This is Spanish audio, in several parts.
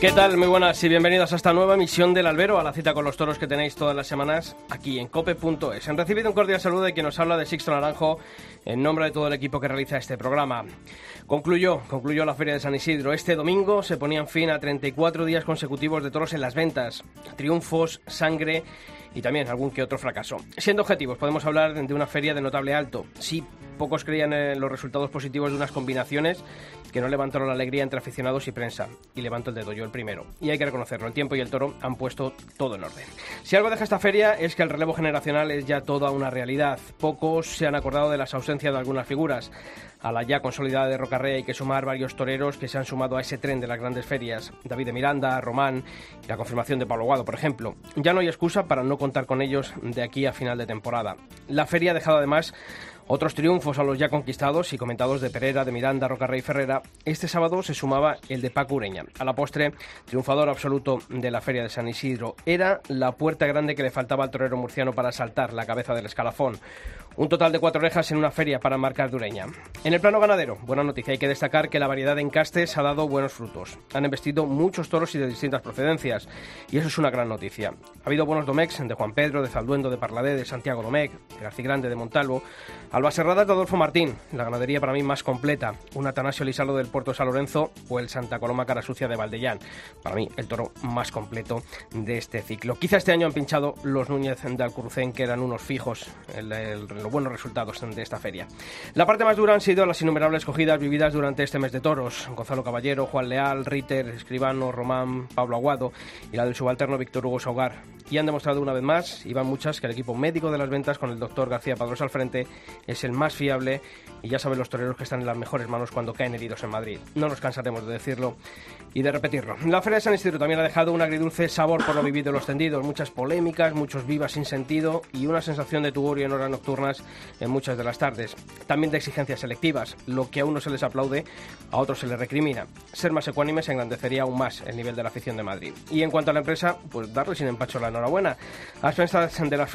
¿Qué tal? Muy buenas y bienvenidos a esta nueva emisión del Albero, a la cita con los toros que tenéis todas las semanas aquí en cope.es. Han recibido un cordial saludo de quien nos habla de Sixto Naranjo en nombre de todo el equipo que realiza este programa. Concluyó, concluyó la Feria de San Isidro. Este domingo se ponían fin a 34 días consecutivos de toros en las ventas. Triunfos, sangre y también algún que otro fracaso. Siendo objetivos, podemos hablar de una feria de notable alto. Sí, pocos creían en los resultados positivos de unas combinaciones que no levantaron la alegría entre aficionados y prensa. Y levanto el dedo yo el primero. Y hay que reconocerlo, el tiempo y el toro han puesto todo en orden. Si algo deja esta feria es que el relevo generacional es ya toda una realidad. Pocos se han acordado de las ausencias de algunas figuras. A la ya consolidada de Rocarrea hay que sumar varios toreros que se han sumado a ese tren de las grandes ferias. David de Miranda, Román y la confirmación de Pablo Guado, por ejemplo. Ya no hay excusa para no contar con ellos de aquí a final de temporada. La feria ha dejado además otros triunfos a los ya conquistados y comentados de Pereira, de Miranda, Rocarrey y Ferrera. Este sábado se sumaba el de Paco Ureña. A la postre, triunfador absoluto de la Feria de San Isidro. Era la puerta grande que le faltaba al torero murciano para saltar la cabeza del escalafón. Un total de cuatro orejas en una feria para marcar Dureña. En el plano ganadero, buena noticia, hay que destacar que la variedad de encastes ha dado buenos frutos. Han investido muchos toros y de distintas procedencias, y eso es una gran noticia. Ha habido buenos domex de Juan Pedro, de Zalduendo, de Parladé, de Santiago Domecq, de García Grande, de Montalvo, Albaserradas de Adolfo Martín, la ganadería para mí más completa, un Atanasio Lisalo del Puerto San Lorenzo o el Santa Coloma Cara Sucia de Valdellán. Para mí, el toro más completo de este ciclo. Quizá este año han pinchado los Núñez de Alcurcén, que eran unos fijos, el, el, los buenos resultados de esta feria. La parte más dura han sido las innumerables cogidas vividas durante este mes de toros. Gonzalo Caballero, Juan Leal, Ritter, Escribano, Román, Pablo Aguado y la del subalterno Víctor Hugo Saugar. Y han demostrado una vez más, y van muchas, que el equipo médico de las ventas con el doctor García Padros al frente es el más fiable y ya saben los toreros que están en las mejores manos cuando caen heridos en Madrid. No nos cansaremos de decirlo y de repetirlo. La Feria de San Isidro también ha dejado un agridulce sabor por lo vivido en los tendidos, muchas polémicas, muchos vivas sin sentido y una sensación de tugurio en horas en muchas de las tardes. También de exigencias selectivas, lo que a unos se les aplaude, a otros se les recrimina. Ser más ecuánimes engrandecería aún más el nivel de la afición de Madrid. Y en cuanto a la empresa, pues darle sin empacho la enhorabuena. A expensas de las,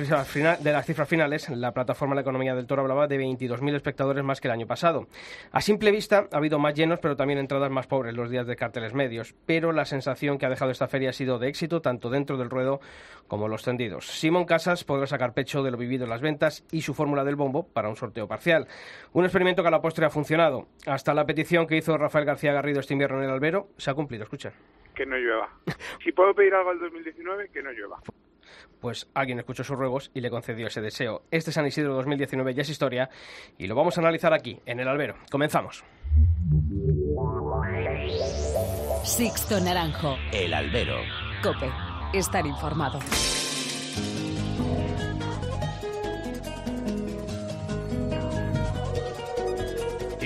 de las cifras finales, la plataforma La Economía del Toro hablaba de 22.000 espectadores más que el año pasado. A simple vista ha habido más llenos, pero también entradas más pobres los días de carteles medios. Pero la sensación que ha dejado esta feria ha sido de éxito tanto dentro del ruedo como los tendidos. Simón Casas podrá sacar pecho de lo vivido en las ventas y su fórmula del bombo para un sorteo parcial. Un experimento que a la postre ha funcionado. Hasta la petición que hizo Rafael García Garrido este invierno en el albero se ha cumplido. Escucha. Que no llueva. Si puedo pedir algo al 2019, que no llueva pues alguien escuchó sus ruegos y le concedió ese deseo. Este San Isidro 2019 ya es historia y lo vamos a analizar aquí, en el albero. Comenzamos. Sixto Naranjo. El albero. Cope. Estar informado.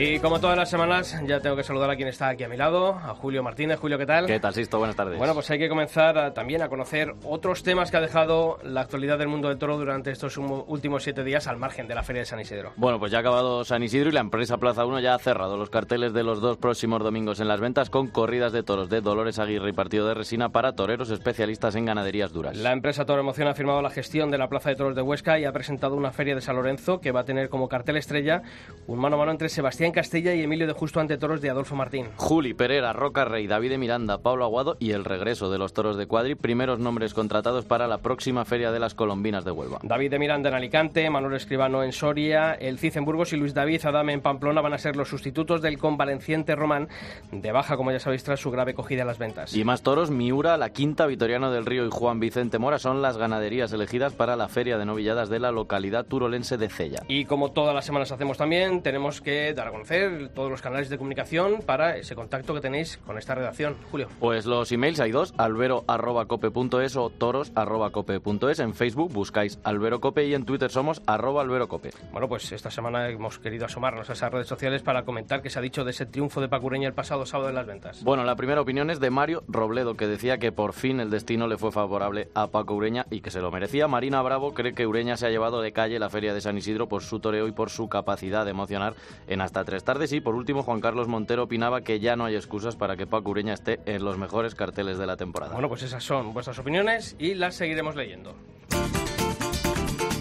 Y como todas las semanas, ya tengo que saludar a quien está aquí a mi lado, a Julio Martínez. Julio, ¿qué tal? ¿Qué tal, Sisto? Buenas tardes. Bueno, pues hay que comenzar a, también a conocer otros temas que ha dejado la actualidad del mundo del toro durante estos últimos siete días al margen de la Feria de San Isidro. Bueno, pues ya ha acabado San Isidro y la empresa Plaza 1 ya ha cerrado los carteles de los dos próximos domingos en las ventas con corridas de toros de Dolores Aguirre y partido de resina para toreros especialistas en ganaderías duras. La empresa Toro Emoción ha firmado la gestión de la Plaza de Toros de Huesca y ha presentado una feria de San Lorenzo que va a tener como cartel estrella un mano a mano entre Sebastián Castella y Emilio de justo ante toros de Adolfo Martín. Juli, Pereira, Roca Rey, David de Miranda, Pablo Aguado y el regreso de los toros de Cuadri, primeros nombres contratados para la próxima Feria de las Colombinas de Huelva. David de Miranda en Alicante, Manuel Escribano en Soria, el Cid en Burgos y Luis David Adame en Pamplona van a ser los sustitutos del convaleciente Román, de baja, como ya sabéis, tras su grave cogida en las ventas. Y más toros, Miura, La Quinta, Vitoriano del Río y Juan Vicente Mora son las ganaderías elegidas para la Feria de Novilladas de la localidad turolense de Cella. Y como todas las semanas hacemos también, tenemos que dar a conocer todos los canales de comunicación para ese contacto que tenéis con esta redacción, Julio? Pues los emails hay dos, albero.cope.es o toros.cope.es. En Facebook buscáis alberocope y en Twitter somos arroba alberocope. Bueno, pues esta semana hemos querido asomarnos a esas redes sociales para comentar qué se ha dicho de ese triunfo de Pacureña el pasado sábado en las ventas. Bueno, la primera opinión es de Mario Robledo, que decía que por fin el destino le fue favorable a Paco Ureña y que se lo merecía. Marina Bravo cree que Ureña se ha llevado de calle la feria de San Isidro por su toreo y por su capacidad de emocionar en hasta tres tardes. Y por último, Juan Carlos Montero opinaba que ya no hay excusas para que Paco Ureña esté en los mejores carteles de la temporada. Bueno, pues esas son vuestras opiniones y las seguiremos leyendo.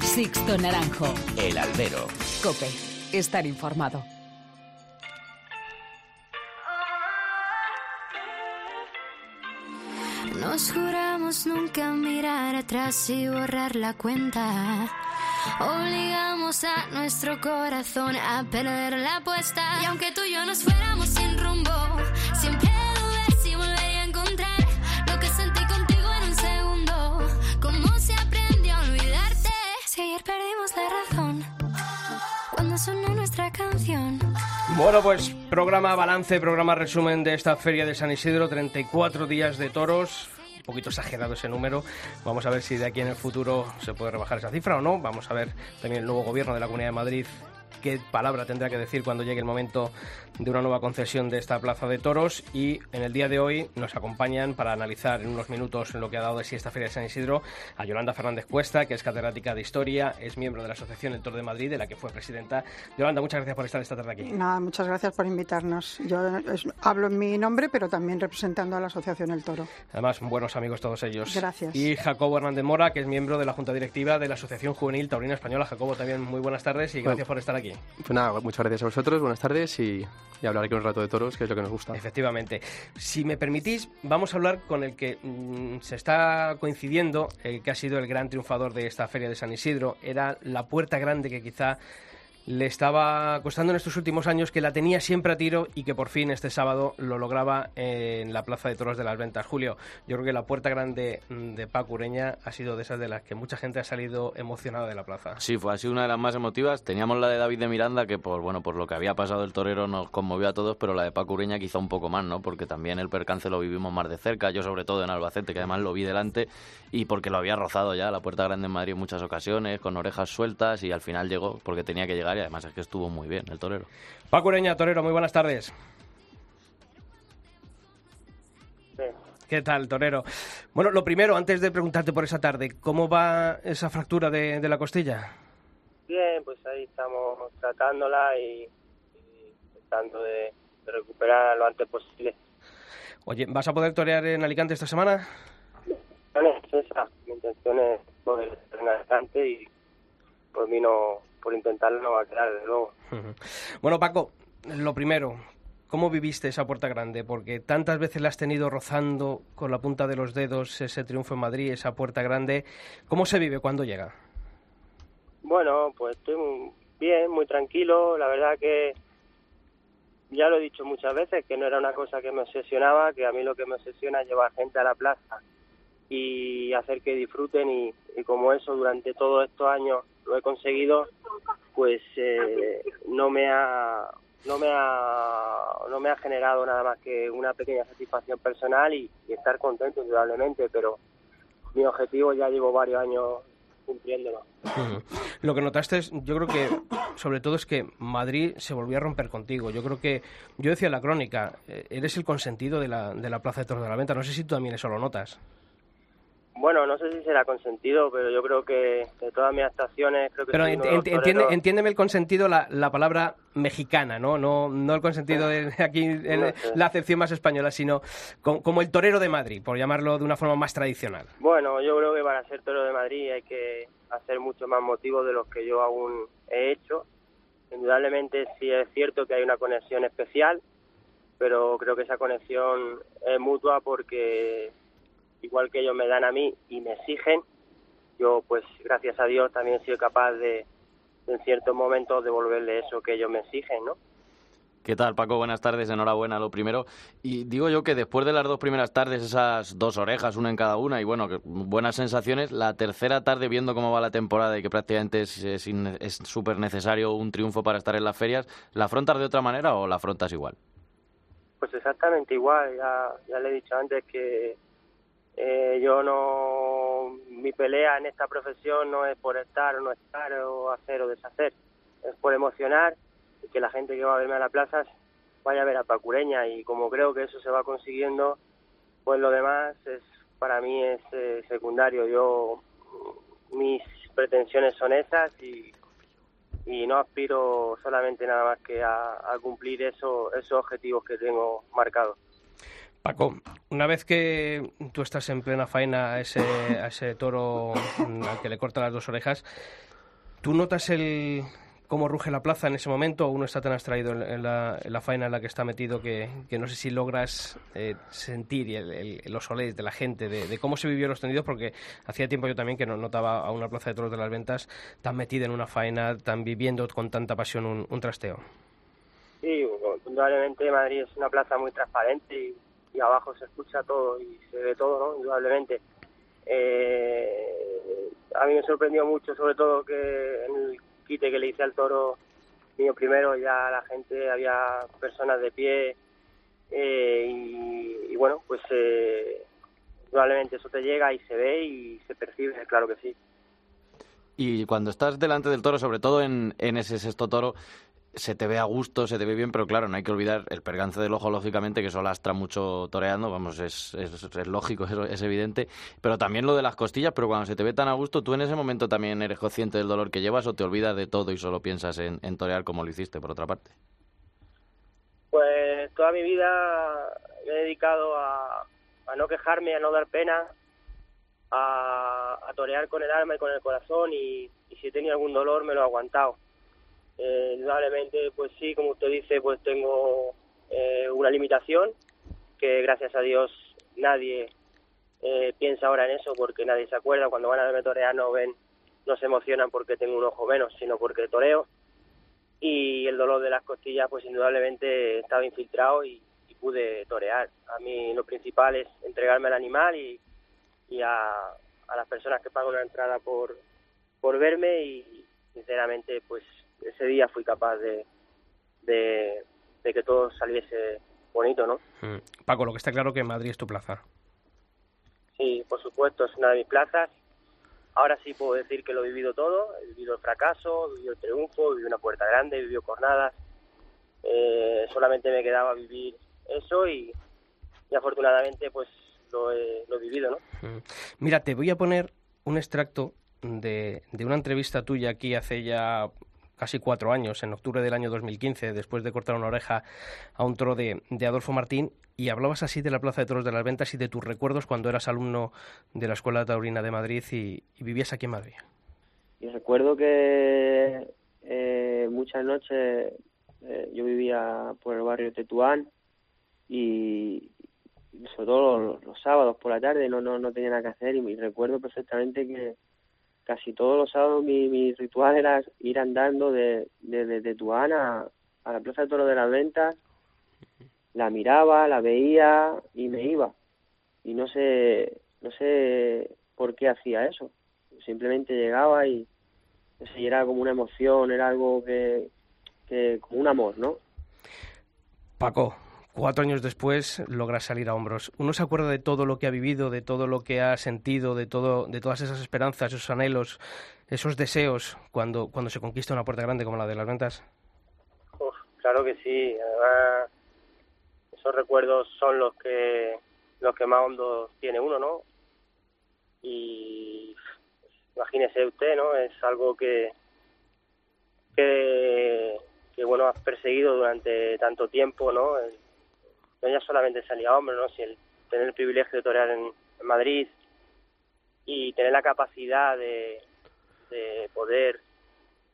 Sixto Naranjo. El albero. Cope. Estar informado. Nos juramos nunca mirar atrás y borrar la cuenta. Obligamos a nuestro corazón a perder la apuesta. Y aunque tú y yo nos fuéramos sin rumbo, siempre dudé si volvería a encontrar lo que sentí contigo en un segundo. ¿Cómo se aprendió a olvidarte? Si ayer perdimos la razón cuando sonó nuestra canción. Bueno, pues programa balance, programa resumen de esta feria de San Isidro, 34 días de toros. Poquito exagerado ese número. Vamos a ver si de aquí en el futuro se puede rebajar esa cifra o no. Vamos a ver también el nuevo gobierno de la Comunidad de Madrid qué palabra tendrá que decir cuando llegue el momento de una nueva concesión de esta plaza de toros y en el día de hoy nos acompañan para analizar en unos minutos lo que ha dado de sí esta Feria de San Isidro a Yolanda Fernández Cuesta, que es catedrática de Historia, es miembro de la Asociación El Toro de Madrid, de la que fue presidenta. Yolanda, muchas gracias por estar esta tarde aquí. Nada, muchas gracias por invitarnos. Yo es- hablo en mi nombre, pero también representando a la Asociación El Toro. Además, buenos amigos todos ellos. Gracias. Y Jacobo Hernández Mora, que es miembro de la Junta Directiva de la Asociación Juvenil Taurina Española. Jacobo, también muy buenas tardes y gracias por estar aquí. Pues nada, muchas gracias a vosotros, buenas tardes y, y hablar aquí un rato de toros, que es lo que nos gusta. Efectivamente. Si me permitís, vamos a hablar con el que mm, se está coincidiendo, el que ha sido el gran triunfador de esta feria de San Isidro. Era la puerta grande que quizá le estaba costando en estos últimos años, que la tenía siempre a tiro y que por fin este sábado lo lograba en la Plaza de Toros de las Ventas. Julio, yo creo que la puerta grande de Paco Ureña ha sido de esas de las que mucha gente ha salido emocionada de la plaza. Sí, fue así una de las más emotivas. Teníamos la de David de Miranda, que por bueno, por lo que había pasado el torero nos conmovió a todos, pero la de Paco Ureña quizá un poco más, ¿no? Porque también el percance lo vivimos más de cerca, yo sobre todo en Albacete, que además lo vi delante, y porque lo había rozado ya la puerta grande en Madrid en muchas ocasiones, con orejas sueltas, y al final llegó porque tenía que llegar, y además es que estuvo muy bien el torero. Paco Ureña, torero, muy buenas tardes. ¿Qué tal, torero? Bueno, lo primero, antes de preguntarte por esa tarde, ¿cómo va esa fractura de, de la costilla? Bien, pues ahí estamos tratándola y, y tratando de, de recuperar lo antes posible. Oye, ¿vas a poder torear en Alicante esta semana? Bueno, es esa. Mi intención es poder en adelante y por mí no, por intentarlo no va a quedar, desde luego. Bueno, Paco, lo primero, ¿cómo viviste esa puerta grande? Porque tantas veces la has tenido rozando con la punta de los dedos ese triunfo en Madrid, esa puerta grande. ¿Cómo se vive cuando llega? Bueno, pues estoy muy bien, muy tranquilo. La verdad que ya lo he dicho muchas veces, que no era una cosa que me obsesionaba, que a mí lo que me obsesiona es llevar gente a la plaza y hacer que disfruten y, y como eso durante todos estos años lo he conseguido, pues eh, no me ha no me ha no me ha generado nada más que una pequeña satisfacción personal y, estar contento indudablemente, pero mi objetivo ya llevo varios años cumpliéndolo. Lo que notaste, es, yo creo que sobre todo es que Madrid se volvió a romper contigo. Yo creo que, yo decía en la crónica, eh, eres el consentido de la, de la Plaza de Toros de la Venta. No sé si tú también eso lo notas. Bueno, no sé si será consentido, pero yo creo que de todas mis actuaciones creo que Pero ent- ent- entiende, entiéndeme el consentido, la, la palabra mexicana, ¿no? No, no el consentido de aquí, en No sé. la acepción más española, sino co- como el torero de Madrid, por llamarlo de una forma más tradicional. Bueno, yo creo que para ser toro de Madrid hay que hacer mucho más motivos de los que yo aún he hecho. Indudablemente sí es cierto que hay una conexión especial, pero creo que esa conexión es mutua porque igual que ellos me dan a mí y me exigen, yo pues gracias a Dios también he sido capaz de en ciertos momentos devolverle eso que ellos me exigen, ¿no? ¿Qué tal, Paco? Buenas tardes, enhorabuena, lo primero. Y digo yo que después de las dos primeras tardes, esas dos orejas, una en cada una, y bueno, que buenas sensaciones, la tercera tarde, viendo cómo va la temporada y que prácticamente es es in- es súper necesario un triunfo para estar en las ferias, ¿la afrontas de otra manera o la afrontas igual? Pues exactamente igual, ya, ya le he dicho antes que eh, yo no, mi pelea en esta profesión no es por estar o no estar o hacer o deshacer, es por emocionar y que la gente que va a verme a la plaza vaya a ver a Pacureña y como creo que eso se va consiguiendo, pues lo demás es para mí es eh, secundario. Yo mis pretensiones son esas y, y no aspiro solamente nada más que a, cumplir eso, esos objetivos que tengo marcados. Paco, una vez que tú estás en plena faena a ese, a ese toro al que le corta las dos orejas, ¿tú notas el, cómo ruge la plaza en ese momento o uno está tan abstraído en, la, faena en la que está metido que, no sé si logras eh, sentir los olés de la gente, de, cómo se vivió los tendidos, porque hacía tiempo yo también que no notaba a una plaza de toros de las ventas tan metida en una faena, tan viviendo con tanta pasión un, trasteo. Sí, indudablemente Madrid es una plaza muy transparente y, abajo se escucha todo y se ve todo, ¿no? Indudablemente. Eh, a mí me sorprendió mucho, sobre todo que en el quite que le hice al toro mío primero, ya la gente, había personas de pie eh, y, bueno, pues eh, probablemente eso te llega y se ve y se percibe, claro que sí. Y cuando estás delante del toro, sobre todo en, en ese sexto toro, se te ve a gusto, se te ve bien, pero claro, no hay que olvidar el pergance del ojo, lógicamente, que eso lastra mucho toreando, vamos, es, es, lógico, es, es, evidente, pero también lo de las costillas, pero cuando se te ve tan a gusto, ¿tú en ese momento también eres consciente del dolor que llevas o te olvidas de todo y solo piensas en, torear como lo hiciste, por otra parte? Pues toda mi vida me he dedicado a, no quejarme, a no dar pena, a, a, torear con el alma y con el corazón y, y si he tenido algún dolor me lo he aguantado eh, indudablemente, pues sí, como usted dice, pues tengo eh, una limitación que gracias a Dios nadie eh, piensa ahora en eso porque nadie se acuerda. Cuando van a verme torear no ven, no se emocionan porque tengo un ojo menos, sino porque toreo. Y el dolor de las costillas, pues indudablemente estaba infiltrado y, pude torear. A mí lo principal es entregarme al animal y, y a, a las personas que pagan una entrada por, por verme y sinceramente pues ese día fui capaz de, de, que todo saliese bonito, ¿no? Mm. Paco, lo que está claro que Madrid es tu plaza. Sí, por supuesto, es una de mis plazas. Ahora sí puedo decir que lo he vivido todo. He vivido el fracaso, he vivido el triunfo, he vivido una puerta grande, he vivido jornadas. Eh, solamente me quedaba vivir eso y, afortunadamente pues lo he, lo he vivido, ¿no? Mm. Mira, te voy a poner un extracto de, de una entrevista tuya aquí hace ya casi cuatro años, en octubre del año 2015, después de cortar una oreja a un toro de, Adolfo Martín, y hablabas así de la Plaza de Toros de las Ventas y de tus recuerdos cuando eras alumno de la Escuela Taurina de Madrid y, vivías aquí en Madrid. Y recuerdo que eh, muchas noches eh, yo vivía por el barrio Tetuán y sobre todo los, sábados por la tarde no, no, no tenía nada que hacer y recuerdo perfectamente que casi todos los sábados mi, mi ritual era ir andando de, de, de, Tuana a, la Plaza de Toro de las Ventas, la miraba, la veía y me iba. Y no sé, no sé por qué hacía eso. Simplemente llegaba y, era como una emoción, era algo que, que como un amor, ¿no? Paco, cuatro años después logra salir a hombros. Uno se acuerda de todo lo que ha vivido, de todo lo que ha sentido, de todo, de todas esas esperanzas, esos anhelos, esos deseos cuando, cuando se conquista una puerta grande como la de las ventas. claro que sí. Además, esos recuerdos son los que los que más hondo tiene uno, ¿no? Y imagínese usted, ¿no? Es algo que que, que bueno has perseguido durante tanto tiempo, ¿no? No ya solamente salía hombre, ¿no? Si el tener el privilegio de torear en, Madrid y tener la capacidad de, de poder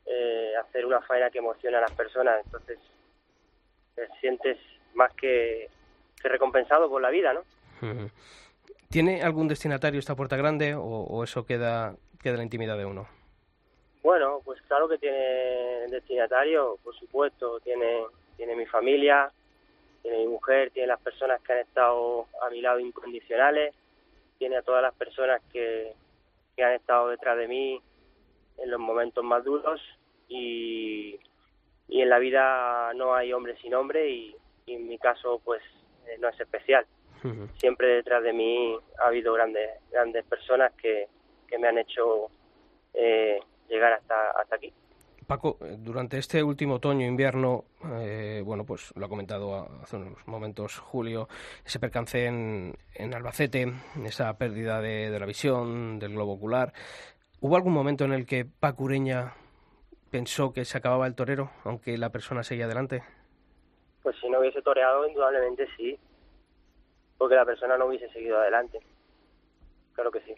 eh, hacer una faena que emociona a las personas, entonces te sientes más que, recompensado por la vida, ¿no? ¿Tiene algún destinatario esta puerta grande o, eso queda, queda en la intimidad de uno? Bueno, pues claro que tiene destinatario, por supuesto, tiene, tiene mi familia, tiene mi mujer, tiene las personas que han estado a mi lado incondicionales, tiene a todas las personas que, que han estado detrás de mí en los momentos más duros y, y en la vida no hay hombre sin hombre y, en mi caso pues eh, no es especial. Siempre detrás de mí ha habido grandes grandes personas que, que me han hecho eh, llegar hasta, hasta aquí. Paco, eh, durante este último otoño-invierno, eh, bueno, pues lo ha comentado hace unos momentos Julio, ese percance en, en Albacete, esa pérdida de, la visión, del globo ocular. ¿Hubo algún momento en el que Paco Ureña pensó que se acababa el torero, aunque la persona seguía adelante? Pues si no hubiese toreado, indudablemente sí, porque la persona no hubiese seguido adelante. Claro que sí.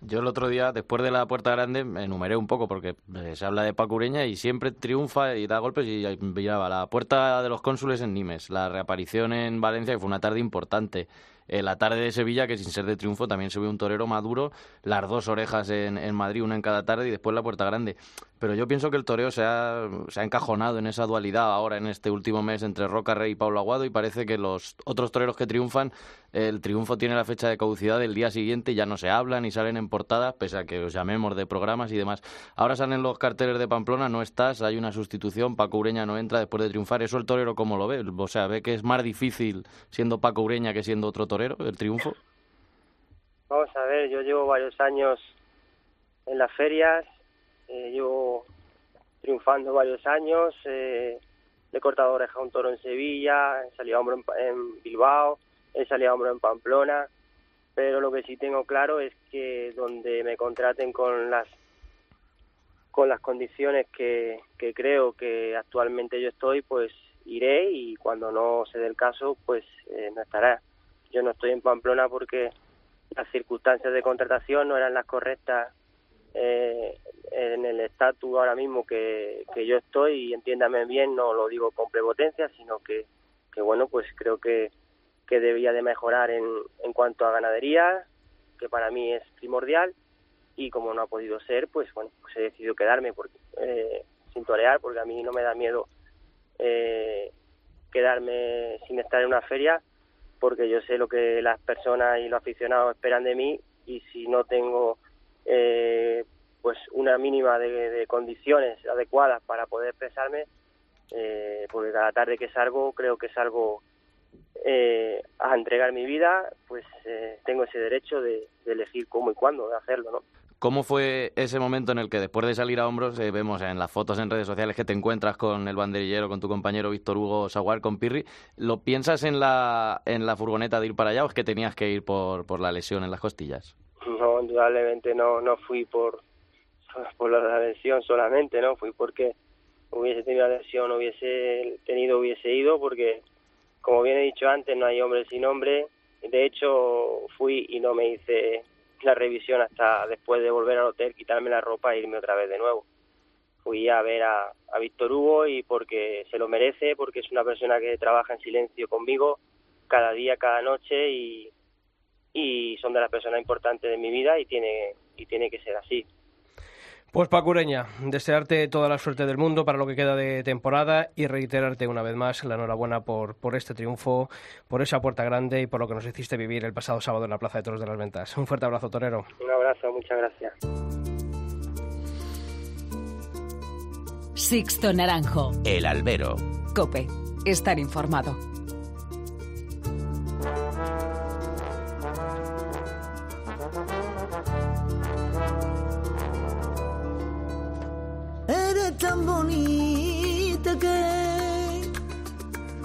Yo el otro día, después de la puerta grande, me enumeré un poco porque eh, se habla de Paco Ureña y siempre triunfa y da golpes y miraba la puerta de los cónsules en Nimes, la reaparición en Valencia, que fue una tarde importante, eh, la tarde de Sevilla, que sin ser de triunfo también se un torero maduro, las dos orejas en, en, Madrid, una en cada tarde y después la puerta grande. Pero yo pienso que el toreo se ha, se ha encajonado en esa dualidad ahora en este último mes entre Roca Rey y Pablo Aguado y parece que los otros toreros que triunfan, el triunfo tiene la fecha de caducidad del día siguiente, ya no se hablan ni salen en portadas, pese a que os llamemos de programas y demás. Ahora salen los carteles de Pamplona, no estás, hay una sustitución, Paco Ureña no entra después de triunfar. ¿Eso el torero cómo lo ve? O sea, ¿ve que es más difícil siendo Paco Ureña que siendo otro torero? el triunfo? Vamos a ver, yo llevo varios años en las ferias, eh, llevo triunfando varios años, eh, he cortado oreja a un toro en Sevilla, he salido a hombro en, Bilbao, he salido a hombro en Pamplona, pero lo que sí tengo claro es que donde me contraten con las con las condiciones que, que creo que actualmente yo estoy, pues iré y cuando no se dé el caso, pues eh, no estará. Yo no estoy en Pamplona porque las circunstancias de contratación no eran las correctas eh, en el estatus ahora mismo que, que yo estoy y entiéndame bien, no lo digo con prepotencia, sino que, que bueno, pues creo que, que debía de mejorar en, en cuanto a ganadería, que para mí es primordial, y como no ha podido ser, pues bueno, pues he decidido quedarme porque, eh, sin torear, porque a mí no me da miedo eh, quedarme sin estar en una feria porque yo sé lo que las personas y los aficionados esperan de mí y si no tengo eh, pues una mínima de, condiciones adecuadas para poder expresarme, eh, porque cada tarde que salgo creo que salgo eh, a entregar mi vida, pues eh, tengo ese derecho de, de elegir cómo y cuándo de hacerlo, ¿no? ¿Cómo fue ese momento en el que después de salir a hombros, eh, vemos en las fotos en redes sociales que te encuentras con el banderillero, con tu compañero Víctor Hugo Saguar, con Pirri? ¿Lo piensas en la, en la furgoneta de ir para allá o es que tenías que ir por, por la lesión en las costillas? No, indudablemente no, no fui por, por la lesión solamente, ¿no? Fui porque hubiese tenido la lesión, hubiese tenido, hubiese ido, porque como bien he dicho antes, no hay hombre sin hombre. De hecho, fui y no me hice la revisión hasta después de volver al hotel, quitarme la ropa e irme otra vez de nuevo. Fui a ver a, a Víctor Hugo y porque se lo merece, porque es una persona que trabaja en silencio conmigo cada día, cada noche y, y son de las personas importantes de mi vida y tiene, y tiene que ser así. Pues Pacureña, desearte toda la suerte del mundo para lo que queda de temporada y reiterarte una vez más la enhorabuena por, por este triunfo, por esa puerta grande y por lo que nos hiciste vivir el pasado sábado en la Plaza de Toros de las Ventas. Un fuerte abrazo, Torero. Un abrazo, muchas gracias. Sixto Naranjo. El albero. Cope. Estar informado. Tan bonita que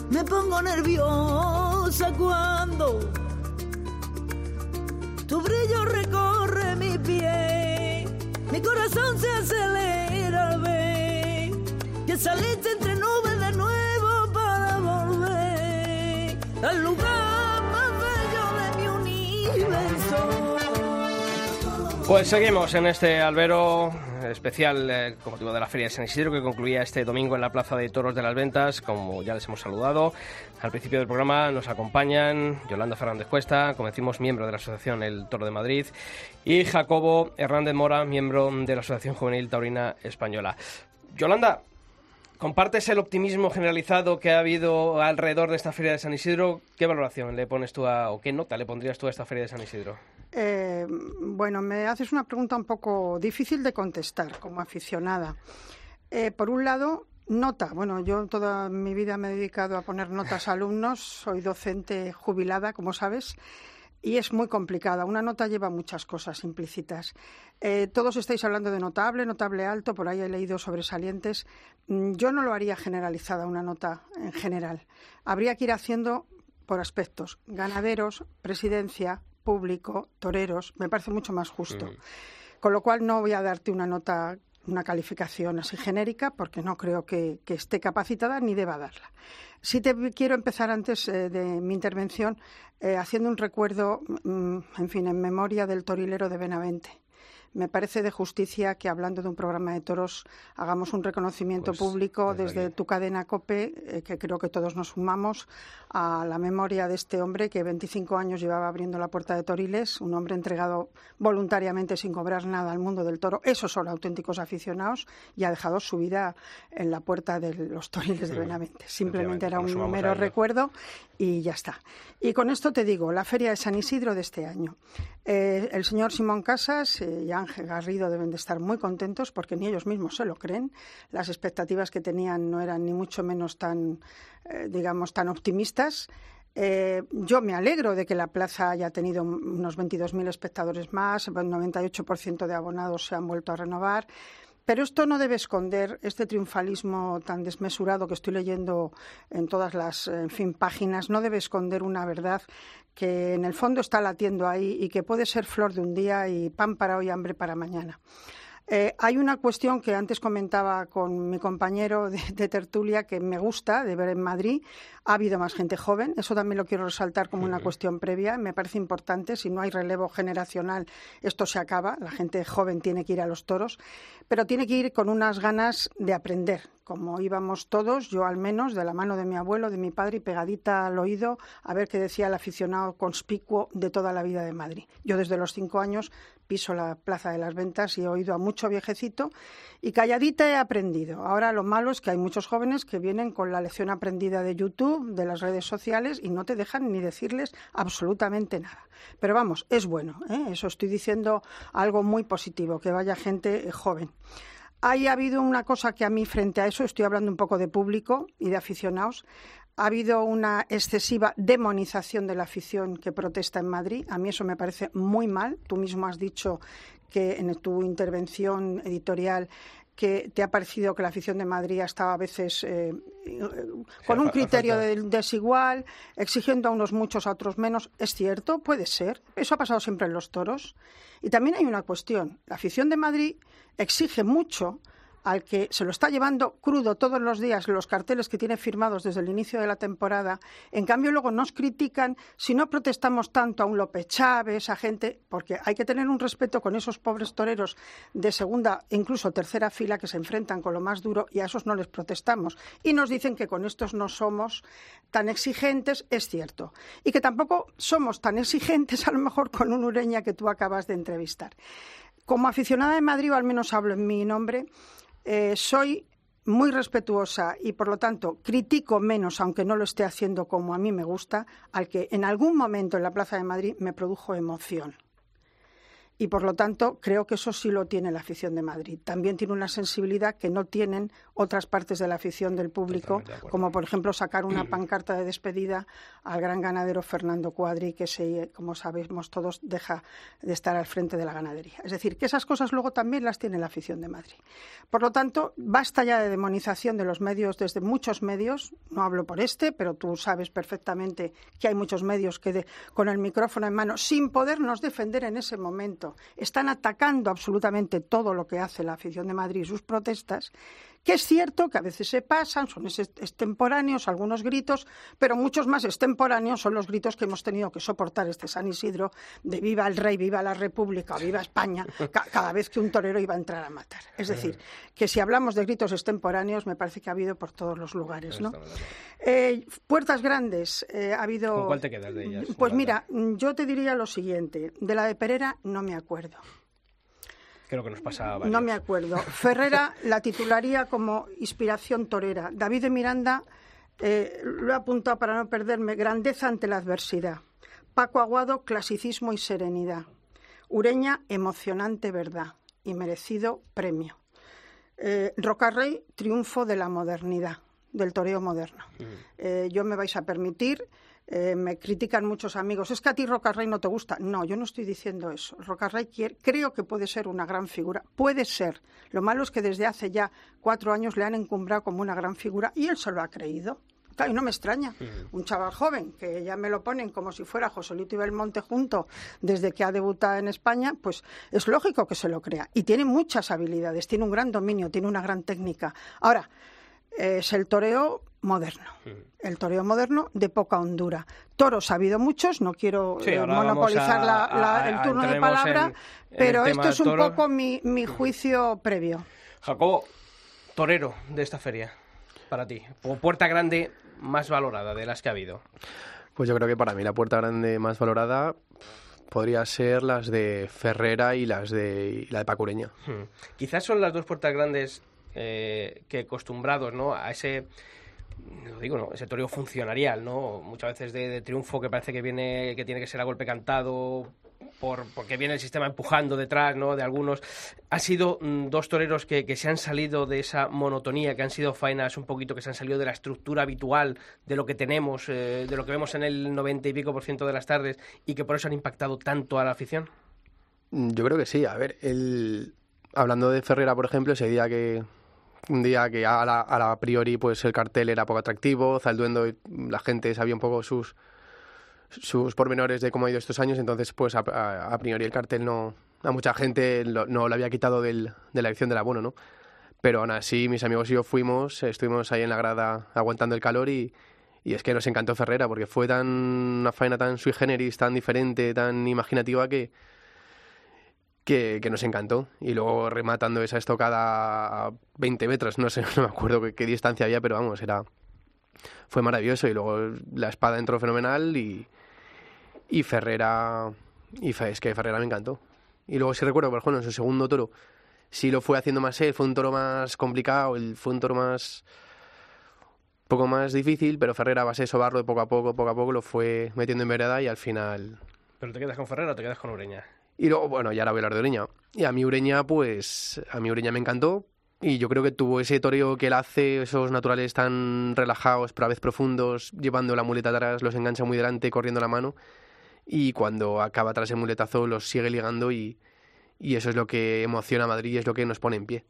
me pongo nerviosa cuando tu brillo recorre mi pie, mi corazón se acelera al ver que saliste entre nubes de nuevo para volver al lugar más bello de mi universo. Pues seguimos en este albero especial eh, con motivo de la Feria de San Isidro que concluía este domingo en la Plaza de Toros de las Ventas. Como ya les hemos saludado, al principio del programa nos acompañan Yolanda Fernández Cuesta, como decimos, miembro de la Asociación El Toro de Madrid, y Jacobo Hernández Mora, miembro de la Asociación Juvenil Taurina Española. Yolanda, ¿Compartes el optimismo generalizado que ha habido alrededor de esta Feria de San Isidro? ¿Qué valoración le pones tú o qué nota le pondrías tú a esta Feria de San Isidro? Eh, bueno, me haces una pregunta un poco difícil de contestar como aficionada. Eh, por un lado, nota. Bueno, yo toda mi vida me he dedicado a poner notas a alumnos. Soy docente jubilada, como sabes. Y es muy complicada. Una nota lleva muchas cosas implícitas. Eh, todos estáis hablando de notable, notable alto, por ahí he leído sobresalientes. Mm, Yo no lo haría generalizada, una nota en general. Habría que ir haciendo por aspectos. Ganaderos, presidencia, público, toreros. Me parece mucho más justo. Mm. Con lo cual no voy a darte una nota una calificación así genérica porque no creo que, que esté capacitada ni deba darla. Sí te quiero empezar antes eh, de mi intervención eh, haciendo un recuerdo, mm, en fin, en memoria del torilero de Benavente me parece de justicia que hablando de un programa de toros hagamos un reconocimiento Pues, público desde tu cadena COPE, eh, que creo que todos nos sumamos a la memoria de este hombre que 25 años llevaba abriendo la puerta de Toriles, un hombre entregado voluntariamente sin cobrar nada al mundo del toro. Esos son auténticos aficionados y ha dejado su vida en la puerta de los Toriles de Benavente. Simplemente era un mero recuerdo y ya está. Y con esto te digo, la Feria de San Isidro de este año. Eh, el señor Simón Casas eh, y Garrido deben de estar muy contentos porque ni ellos mismos se lo creen. Las expectativas que tenían no eran ni mucho menos tan, eh, digamos, tan optimistas. Eh, yo me alegro de que la plaza haya tenido unos 22.000 espectadores más, el 98% de abonados se han vuelto a renovar. Pero esto no debe esconder este triunfalismo tan desmesurado que estoy leyendo en todas las en fin, páginas, no debe esconder una verdad que en el fondo está latiendo ahí y que puede ser flor de un día y pan para hoy, hambre para mañana. Eh, hay una cuestión que antes comentaba con mi compañero de, de tertulia que me gusta de ver en Madrid. Ha habido más gente joven, eso también lo quiero resaltar como una cuestión previa. Me parece importante, si no hay relevo generacional, esto se acaba. La gente joven tiene que ir a los toros, pero tiene que ir con unas ganas de aprender, como íbamos todos, yo al menos, de la mano de mi abuelo, de mi padre, y pegadita al oído a ver qué decía el aficionado conspicuo de toda la vida de Madrid. Yo desde los cinco años piso la Plaza de las Ventas y he oído a mucho viejecito y calladita he aprendido. Ahora lo malo es que hay muchos jóvenes que vienen con la lección aprendida de YouTube, de las redes sociales y no te dejan ni decirles absolutamente nada. Pero vamos, es bueno, ¿eh? eso estoy diciendo algo muy positivo, que vaya gente eh, joven. Hay habido una cosa que a mí frente a eso, estoy hablando un poco de público y de aficionados, ha habido una excesiva demonización de la afición que protesta en Madrid. A mí eso me parece muy mal. Tú mismo has dicho que en tu intervención editorial que te ha parecido que la afición de Madrid estaba a veces eh, con un criterio de- desigual, exigiendo a unos muchos, a otros menos. Es cierto, puede ser. Eso ha pasado siempre en los toros. Y también hay una cuestión. La afición de Madrid exige mucho al que se lo está llevando crudo todos los días los carteles que tiene firmados desde el inicio de la temporada. En cambio, luego nos critican si no protestamos tanto a un López Chávez, a gente, porque hay que tener un respeto con esos pobres toreros de segunda, incluso tercera fila, que se enfrentan con lo más duro y a esos no les protestamos. Y nos dicen que con estos no somos tan exigentes, es cierto. Y que tampoco somos tan exigentes, a lo mejor, con un Ureña que tú acabas de entrevistar. Como aficionada de Madrid, o al menos hablo en mi nombre, eh, soy muy respetuosa y, por lo tanto, critico menos, aunque no lo esté haciendo como a mí me gusta, al que en algún momento en la Plaza de Madrid me produjo emoción. Y, por lo tanto, creo que eso sí lo tiene la afición de Madrid. También tiene una sensibilidad que no tienen otras partes de la afición del público, de como, por ejemplo, sacar una pancarta de despedida al gran ganadero Fernando Cuadri, que, se, como sabemos todos, deja de estar al frente de la ganadería. Es decir, que esas cosas luego también las tiene la afición de Madrid. Por lo tanto, basta ya de demonización de los medios desde muchos medios. No hablo por este, pero tú sabes perfectamente que hay muchos medios que de- con el micrófono en mano, sin podernos defender en ese momento, están atacando absolutamente todo lo que hace la afición de Madrid y sus protestas. Que es cierto que a veces se pasan, son extemporáneos algunos gritos, pero muchos más extemporáneos son los gritos que hemos tenido que soportar este San Isidro de viva el rey, viva la república, viva España, ca- cada vez que un torero iba a entrar a matar. Es decir, que si hablamos de gritos extemporáneos, me parece que ha habido por todos los lugares. ¿no? Eh, puertas grandes, eh, ha habido... ¿Con cuál te quedas de ellas, Pues mira, yo te diría lo siguiente. De la de Perera no me acuerdo. Creo que nos pasa No me acuerdo. Ferrera la titularía como inspiración torera. David de Miranda, eh, lo he apuntado para no perderme, grandeza ante la adversidad. Paco Aguado, clasicismo y serenidad. Ureña, emocionante verdad y merecido premio. Eh, Rocarrey, triunfo de la modernidad, del toreo moderno. Eh, yo me vais a permitir, eh, me critican muchos amigos, es que a ti Rocarrey no te gusta. No, yo no estoy diciendo eso. Rocarrey quiere- creo que puede ser una gran figura. Puede ser. Lo malo es que desde hace ya cuatro años le han encumbrado como una gran figura y él se lo ha creído. Claro, y no me extraña. Un chaval joven, que ya me lo ponen como si fuera Joselito y Belmonte junto desde que ha debutado en España, pues es lógico que se lo crea. Y tiene muchas habilidades, tiene un gran dominio, tiene una gran técnica. Ahora, es el toreo moderno. El toreo moderno de poca hondura. Toros ha habido muchos, no quiero Sí, eh, monopolizar a- la- la- a- el turno de palabra, en- pero esto es un toro. poco mi, mi juicio previo. Jacobo, torero de esta feria, para ti. O puerta grande más valorada de las que ha habido. Pues yo creo que para mí la puerta grande más valorada podría ser las de Ferrera y las de y la de Pacureña. Hmm. Quizás son las dos puertas grandes eh, que acostumbrados ¿no? a ese lo digo, ¿no? ese funcionarial, ¿no? Muchas veces de, triunfo que parece que viene, que tiene que ser a golpe cantado, por, porque viene el sistema empujando detrás, ¿no? De algunos. Han sido mm, dos toreros que, que se han salido de esa monotonía, que han sido faenas un poquito, que se han salido de la estructura habitual de lo que tenemos, eh, de lo que vemos en el 90 y pico por ciento de las tardes, y que por eso han impactado tanto a la afición. Mm, Yo creo que sí. A ver, el... hablando de Ferrera, por ejemplo, ese día que un día que a a la priori pues el cartel era poco atractivo, Zalduendo la gente sabía un poco sus sus pormenores de cómo ha ido estos años, entonces pues a, priori el cartel no a mucha gente no lo había quitado del, de la edición del abono, ¿no? Pero aún así mis amigos y yo fuimos, estuvimos ahí en la grada aguantando el calor y, y es que nos encantó Ferrera porque fue tan una faena tan sui generis, tan diferente, tan imaginativa que que, nos encantó. Y luego rematando esa estocada a 20 metros, no sé, no me acuerdo qué, qué distancia había, pero vamos, era fue maravilloso. Y luego la espada entró fenomenal y, y Ferrera, y es que Ferrera me encantó. Y luego sí recuerdo, por ejemplo, en su segundo toro, sí lo fue haciendo más él, fue un toro más complicado, fue un toro más poco más difícil, pero Ferrera a base de sobarlo de poco a poco, poco a poco, lo fue metiendo en vereda y al final ¿Pero te quedas con Ferrera o te quedas con Ureña? Y luego, bueno, ya ahora voy a hablar de Ureña. Y a mí Ureña, pues, a mí Ureña me encantó. Y yo creo que tuvo ese toreo que él hace, esos naturales tan relajados, pero a vez profundos, llevando la muleta atrás, los engancha muy delante, corriendo la mano. Y cuando acaba tras el muletazo, los sigue ligando y, y eso es lo que emociona a Madrid y es lo que nos pone en pie.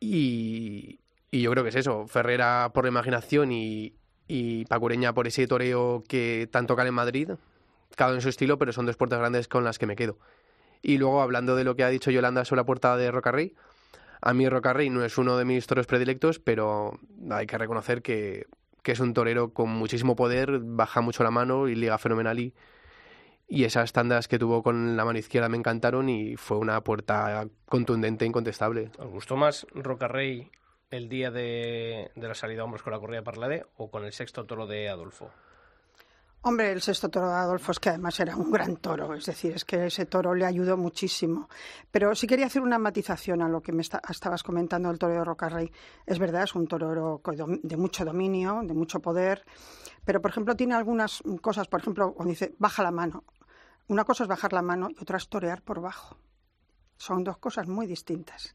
Y, y yo creo que es eso. Ferrera por la imaginación y, y Pacureña por ese toreo que tanto cala en Madrid, cada en su estilo, pero son dos puertas grandes con las que me quedo. Y luego, hablando de lo que ha dicho Yolanda sobre la puerta de Rocarrey, a mí Rocarrey no es uno de mis toros predilectos, pero hay que reconocer que, que es un torero con muchísimo poder, baja mucho la mano y liga fenomenal y, y esas tandas que tuvo con la mano izquierda me encantaron y fue una puerta contundente, incontestable. ¿Os gustó más Rocarrey el día de, de la salida a hombros con la corrida de Parladé o con el sexto toro de Adolfo? Hombre, el sexto toro de Adolfo es que además era un gran toro, es decir, es que ese toro le ayudó muchísimo. Pero sí quería hacer una matización a lo que me esta- estabas comentando del toro de Rocarrey. Es verdad, es un torero de mucho dominio, de mucho poder, pero por ejemplo tiene algunas cosas, por ejemplo, cuando dice baja la mano. Una cosa es bajar la mano y otra es torear por bajo. Son dos cosas muy distintas.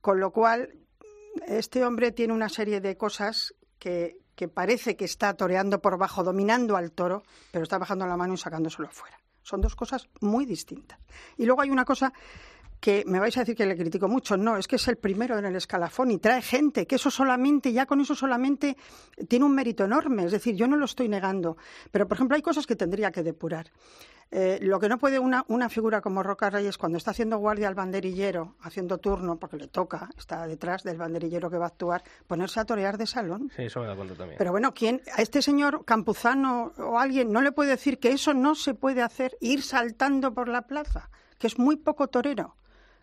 Con lo cual, este hombre tiene una serie de cosas que, que parece que está toreando por bajo, dominando al toro, pero está bajando la mano y sacándoselo afuera. Son dos cosas muy distintas. Y luego hay una cosa que me vais a decir que le critico mucho. No, es que es el primero en el escalafón y trae gente, que eso solamente, ya con eso solamente tiene un mérito enorme. Es decir, yo no lo estoy negando. Pero, por ejemplo, hay cosas que tendría que depurar. Eh, lo que no puede una, una figura como Roca Reyes, cuando está haciendo guardia al banderillero, haciendo turno, porque le toca, está detrás del banderillero que va a actuar, ponerse a torear de salón. Sí, eso me da cuenta también. Pero bueno, ¿quién, a este señor Campuzano o alguien no le puede decir que eso no se puede hacer, ir saltando por la plaza, que es muy poco torero,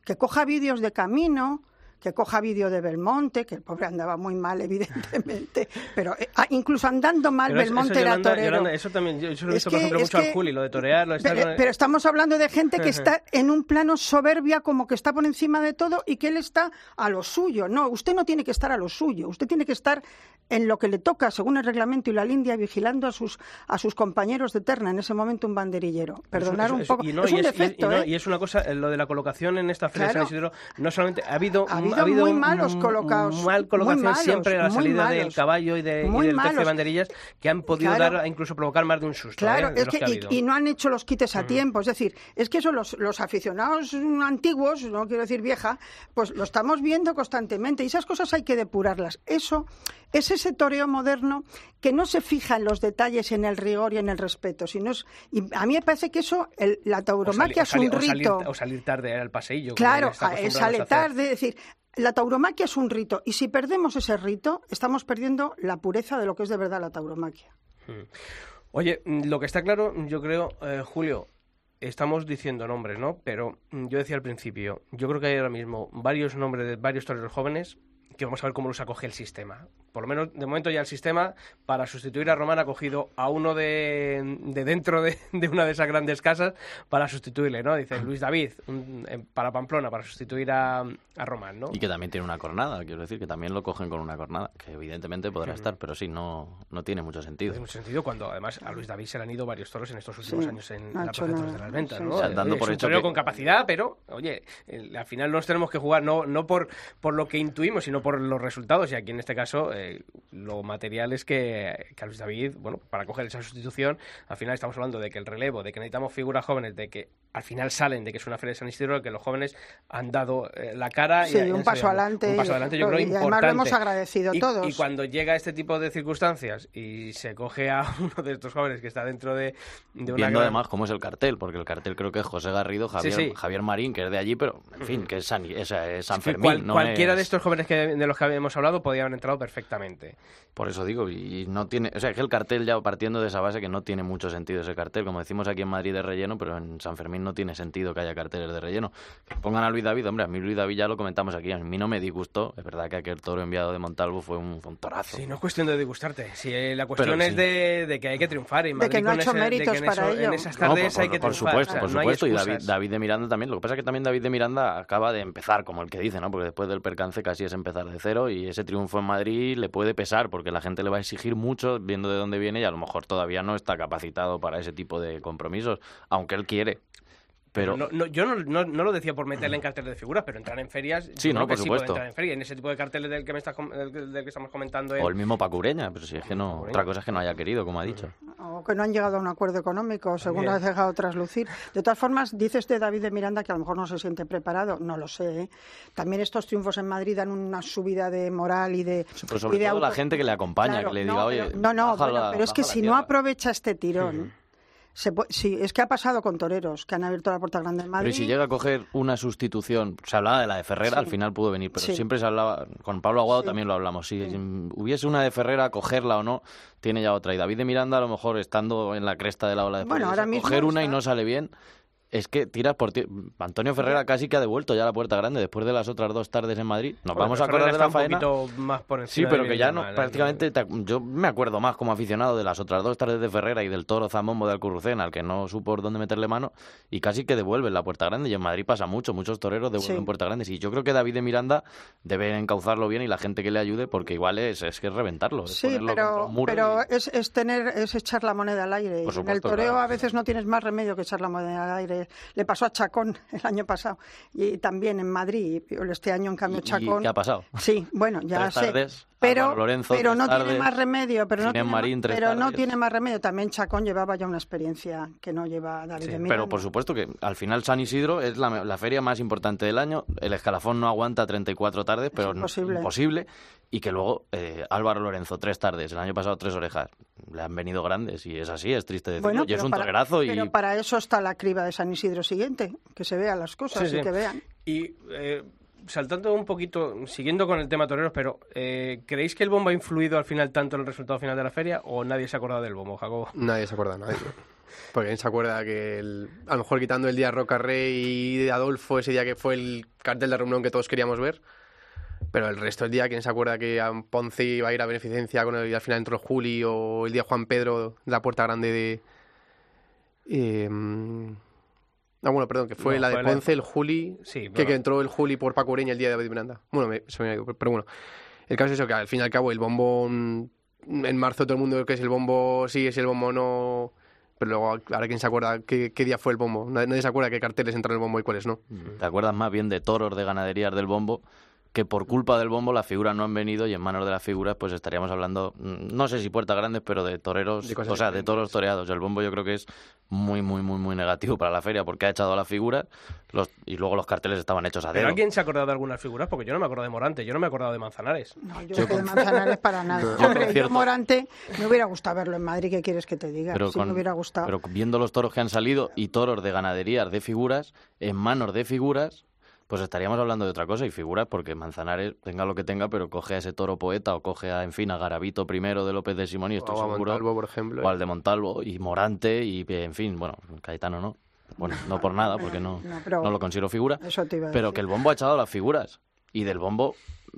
que coja vídeos de camino, que coja vídeo de Belmonte, que el pobre andaba muy mal, evidentemente, pero eh, ah, incluso andando mal, Pero Belmonte eso, era torero. Yolanda, eso también, yo, yo lo he visto, por ejemplo, mucho al Juli, lo de torear, lo de estar Pero, estamos hablando de gente que está en un plano soberbia, como que está por encima de todo y que él está a lo suyo. No, usted no tiene que estar a lo suyo. Usted tiene que estar en lo que le toca, según el reglamento y la lindia, vigilando a sus, a sus compañeros de terna, en ese momento un banderillero. Perdonar Eso- un poco. Y, no, es un y es- defecto, y no, ¿eh? y es una cosa, eh, lo de la colocación en esta feria de Claro. San Isidro, no solamente ha habido, Ha un- habido muy malos colocados, mal colocación malos, siempre a la salida del malos, caballo y, de, y del tercio de banderillas que han podido Claro. dar, incluso provocar más de un susto. Claro, ¿eh? de es que, ha y, y no han hecho los quites a tiempo. Es decir, es que eso los, los aficionados antiguos, no quiero decir vieja, pues lo estamos viendo constantemente y esas cosas hay que depurarlas. Eso es ese toreo moderno que no se fija en los detalles, en el rigor y en el respeto, sino es, y a mí me parece que eso, el- la tauromaquia o, sali- es un o salir- rito. o salir tarde al paseillo. Claro, a hacer. tarde, es decir, la tauromaquia es un rito y si perdemos ese rito, estamos perdiendo la pureza de lo que es de verdad la tauromaquia. Oye, mm, lo que está claro, yo creo, eh, Julio, estamos diciendo nombres, ¿no? Pero mm, yo decía al principio, yo creo que hay ahora mismo varios nombres de varios toreros jóvenes que vamos a ver cómo los acoge el sistema. Por lo menos, de momento ya el sistema, para sustituir a Román, ha cogido a uno de, de dentro de, de una de esas grandes casas para sustituirle, ¿no? Dice Luis David, un- eh, para Pamplona, para sustituir a, a Román, ¿no? Y que también tiene una cornada, quiero decir, que también lo cogen con una cornada, que evidentemente podrá estar, pero sí, no, no tiene mucho No sentido. tiene mucho sentido cuando además a Luis David se le han ido varios toros en estos últimos Sí, años en la de las Ventas, ¿no? sí. O sea, dando Oye, por es hecho que- con capacidad, pero oye, el- al final nos tenemos que jugar no, no por, por lo que intuimos, sino por los resultados. Y aquí en este caso, eh, lo material es que, que a Luis David, bueno, para coger esa sustitución, al final estamos hablando de que el relevo, de que necesitamos figuras jóvenes, de que al final salen, de que es una feria de San Isidro, que los jóvenes han dado eh, la cara y han un paso adelante. Un paso adelante, yo creo y además importante. lo hemos agradecido Y- todos. Y cuando llega este tipo de circunstancias y se coge a uno de estos jóvenes que está dentro de, de una Viendo gran- además cómo es el cartel, porque el cartel creo que es José Garrido, Javier, sí. Javier Marín, que es de allí, pero en fin, que es San, es, es San Fermín. cual- no cualquiera es- de estos jóvenes que, de los que habíamos hablado podía haber entrado perfectamente. Por eso digo, y no tiene, o sea, es que el cartel ya partiendo de esa base que no tiene mucho sentido ese cartel, como decimos aquí en Madrid de relleno, pero en San Fermín no tiene sentido que haya carteles de relleno. Pongan a Luis David, hombre, a mí Luis David ya lo comentamos aquí, a mí no me disgustó, es verdad que aquel toro enviado de Montalvo fue un, fue un torazo. Sí, no es cuestión de disgustarte. Si eh, la cuestión Pero es sí. de, de que hay que triunfar. Y en De Madrid que no ha hecho ese- de que méritos en para eso- ello. En esas No, tardes por, hay que por triunfar. supuesto, por no supuesto, y David. David de Miranda también. Lo que pasa es que también David de Miranda acaba de empezar, como el que dice, ¿no? Porque después del percance casi es empezar de cero y ese triunfo en Madrid le puede pesar porque la gente le va a exigir mucho viendo de dónde viene y a lo mejor todavía no está capacitado para ese tipo de compromisos, aunque él quiere. Pero No, no, yo no, no, no lo decía por meterle en carteles de figuras, pero entrar en ferias. Sí, no, por sí supuesto. entrar en feria. En ese tipo de carteles del que, me estás com- del, del que estamos comentando. él. o el mismo Pacureña, pero si es que no, Pacureña. otra cosa es que no haya querido, como ha dicho. O que no han llegado a un acuerdo económico, según lo has dejado traslucir. De todas formas, dices de David de Miranda que a lo mejor no se siente preparado. No lo sé. ¿eh? También estos triunfos en Madrid dan una subida de moral y de. Sí, pero sobre y de todo la gente que le acompaña, Claro, que le no, diga, oye, no, no, baja bueno, la- pero es que si no tierra". aprovecha este tirón. Se sí, es que ha pasado con toreros que han abierto la puerta grande en Madrid. Pero si llega a coger una sustitución, se hablaba de la de Ferrera, al final pudo venir, pero Sí. siempre se hablaba, con Pablo Aguado Sí. también lo hablamos, si hubiese una de Ferrera, cogerla o no, tiene ya otra. Y David de Miranda, a lo mejor estando en la cresta de la ola de Bueno, Ferrera, ahora mismo coger una y no sale bien, es que tiras por ti. Antonio Ferrera casi que ha devuelto ya la puerta grande después de las otras dos tardes en Madrid. Nos Bueno, vamos a acordar de la faena. un poquito más por Sí, pero que ya no, ¿eh? prácticamente, te- yo me acuerdo más como aficionado de las otras dos tardes de Ferrera y del toro Zamombo de Alcurrucén, al que no supo por dónde meterle mano, y casi que devuelven la puerta grande. Y en Madrid pasa mucho, muchos toreros devuelven Sí. puertas grandes. Y yo creo que David de Miranda debe encauzarlo bien y la gente que le ayude, porque igual es, es que es reventarlo. es Sí, ponerlo contra pero, un muro pero y- es, es tener, es echar la moneda al aire. Por Y en el supuesto, toreo claro. a veces no tienes más remedio que echar la moneda al aire. Le pasó a Chacón el año pasado y también en Madrid. Este año, en cambio, ¿Y- y Chacón. qué ha pasado? Sí, bueno, ya Tres sé. tardes, pero Álvaro Lorenzo, pero no tiene más remedio. Pero, no tiene, Marín, ma- tres pero no tiene más remedio. También Chacón llevaba ya una experiencia que no lleva David Sí, de Miranda. Pero por supuesto que al final San Isidro es la, la feria más importante del año. El escalafón no aguanta 34 tardes, pero no- imposible. imposible. Y que luego eh, Álvaro Lorenzo, tres tardes. El año pasado, tres orejas. Le han venido grandes y es así, es triste decirlo. Bueno, y es pero un para- torerazo y Pero para eso está la criba de San Isidro siguiente, que se vean las cosas Sí, y sí. que vean. Y eh, saltando un poquito, siguiendo con el tema toreros, pero eh, ¿creéis que el bombo ha influido al final tanto en el resultado final de la feria o nadie se ha acordado del bombo, Jacobo? Nadie se acuerda, nadie. Porque se acuerda que a lo mejor quitando el día Roca Rey y Adolfo, ese día que fue el cartel de reunión que todos queríamos ver, pero el resto del día, ¿quién se acuerda que a Ponce iba a ir a beneficencia con el, y al final entró Juli o el día Juan Pedro la Puerta Grande de... eh, ah, bueno, perdón, que fue No, la de fue la de- Ponce, el Juli, Sí, que, entró el Juli por Paco Ureña el día de David Miranda. Bueno, me- se me ha ido, pero bueno. El caso es eso, que al fin y al cabo el bombo mm, en marzo todo el mundo que es el bombo, sí, es el bombo, no. Pero luego, ahora quién se acuerda qué, qué día fue el bombo. Nadie, nadie se acuerda qué carteles entran en el bombo y cuáles no. te acuerdas más bien de toros de ganaderías del bombo que por culpa del bombo las figuras no han venido y en manos de las figuras pues estaríamos hablando, mm, no sé si puertas grandes, pero de toreros, De o sea, de diferentes. toros toreados. El bombo yo creo que es muy, muy, muy, muy negativo para la feria porque ha echado a las figuras los, y luego los carteles estaban hechos a ¿Pero dedo. alguien se ha acordado de algunas figuras? Porque yo no me acuerdo de Morante, yo no me he acordado de Manzanares. No, yo es que de Manzanares para nada. Yo, Hombre, yo Morante me hubiera gustado verlo en Madrid, ¿qué quieres que te diga? Pero, sí con- me hubiera gustado. pero viendo los toros que han salido y toros de ganaderías de figuras, en manos de figuras, pues estaríamos hablando de otra cosa y figuras porque Manzanares tenga lo que tenga, pero coge a ese toro poeta o coge a, en fin, a Garabito primero de López de Simón y estoy O a seguro, Montalvo, por ejemplo. o al de Montalvo y Morante y, en fin, bueno, Caetano no. Bueno, no por nada, porque no, No, lo considero figura. Eso te iba a Pero decir. que el bombo ha echado las figuras. Y del bombo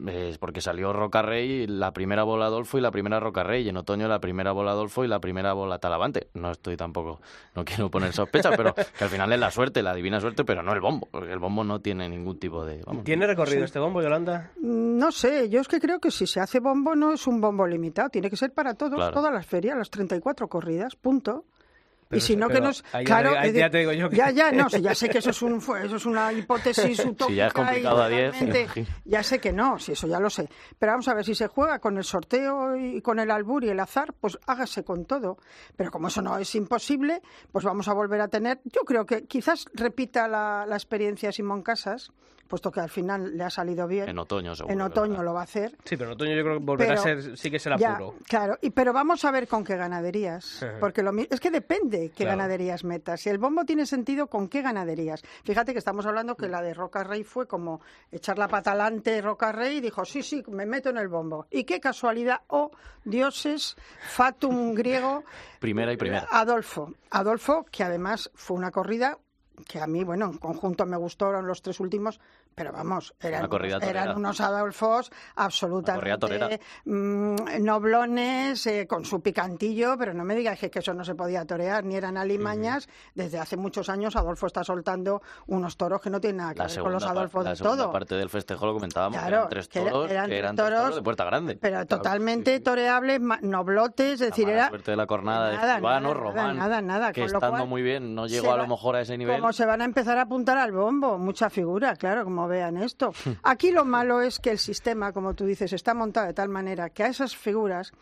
es porque salió Roca Rey, la primera bola Adolfo y la primera Roca Rey. Y en otoño la primera bola Adolfo y la primera bola Talavante. No estoy tampoco, no quiero poner sospecha, pero que al final es la suerte, la divina suerte, pero no el bombo. Porque el bombo no tiene ningún tipo de. vamos, ¿Tiene recorrido este bombo, Yolanda? Mm, No sé, yo es que creo que si se hace bombo no es un bombo limitado, tiene que ser para todos, Claro. todas las ferias, las 34 corridas, punto. Pero y si no que nos ya claro ya de- te digo yo que- ya ya no ya sé que eso es un eso es una hipótesis utópica Si ya es complicado y a 10, totalmente- imagino. ya sé que no si eso ya lo sé pero vamos a ver si se juega con el sorteo y con el albur y el azar pues hágase con todo pero como eso no es imposible pues vamos a volver a tener yo creo que quizás repita la, la experiencia Simón Casas puesto que al final le ha salido bien En otoño, seguro. en otoño lo va a hacer Sí, pero en otoño yo creo que volverá Pero- a ser, sí que será ya, puro. Claro, y, pero vamos a ver con qué ganaderías. Porque lo, es que depende qué Claro. ganaderías metas. Si el bombo tiene sentido, ¿con qué ganaderías? Fíjate que estamos hablando que la de Roca Rey fue como echar la pata adelante Roca Rey y dijo, sí, sí, me meto en el bombo. Y qué casualidad, oh, dioses, fatum griego, Primera y primera. Adolfo. Adolfo, que además fue una corrida que a mí, bueno, en conjunto me gustaron los tres últimos, pero vamos, eran, eran unos Adolfos absolutamente mm, noblones, eh, con su picantillo, pero no me digas que, que eso no se podía torear, ni eran alimañas. Desde hace muchos años Adolfo está soltando unos toros que no tienen nada que La ver con los Adolfos la de todo. parte del festejo lo comentábamos, Claro, eran tres que toros, eran que eran toros toros, de puerta grande. Pero totalmente toreables, ma- noblotes, es La decir, mala era suerte de la cornada de Nada, Escribano, nada, Román, nada, nada, que con lo estando cual muy bien no llegó a lo mejor a ese nivel. Como se van a empezar a apuntar al bombo, mucha figura, claro, como vean esto. Aquí lo malo es que el sistema, como tú dices, está montado de tal manera que a esas figuras,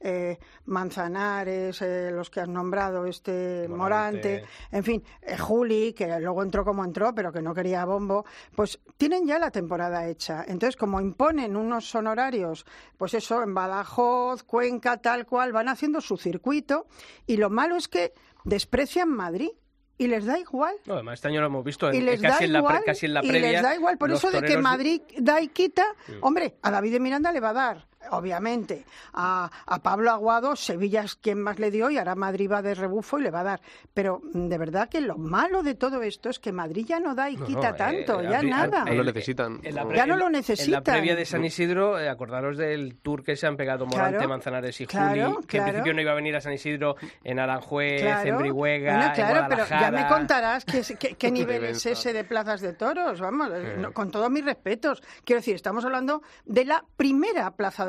eh, Manzanares, eh, los que has nombrado, este Morante. Morante, en fin, eh, Juli, que luego entró como entró, pero que no quería bombo, pues tienen ya la temporada hecha. Entonces, como imponen unos honorarios, pues eso, en Badajoz, Cuenca, tal cual, van haciendo su circuito, y lo malo es que desprecian Madrid. Y les da igual. No, además, este año lo hemos visto en, Y les casi, da en la pre- casi en la y les da igual. Por eso de que Madrid da y quita. Hombre, a David de Miranda le va a dar, obviamente. A, a Pablo Aguado, Sevilla es quien más le dio y ahora Madrid va de rebufo y le va a dar. Pero mm, de verdad que lo malo de todo esto es que Madrid ya no da y No, quita no, tanto, eh, ya abri- nada. No lo necesitan. en Ya no en- lo En la necesitan. previa de San Isidro, eh, acordaros del tour que se han pegado Morante, Claro, Manzanares y claro, Juli, que en claro. principio no iba a venir a San Isidro en Aranjuez, en. Brihuega, Bueno, en claro, pero ya me contarás qué, qué- qué nivel es ese de plazas de toros, vamos, no, con todos mis respetos. Quiero decir, estamos hablando de la primera plaza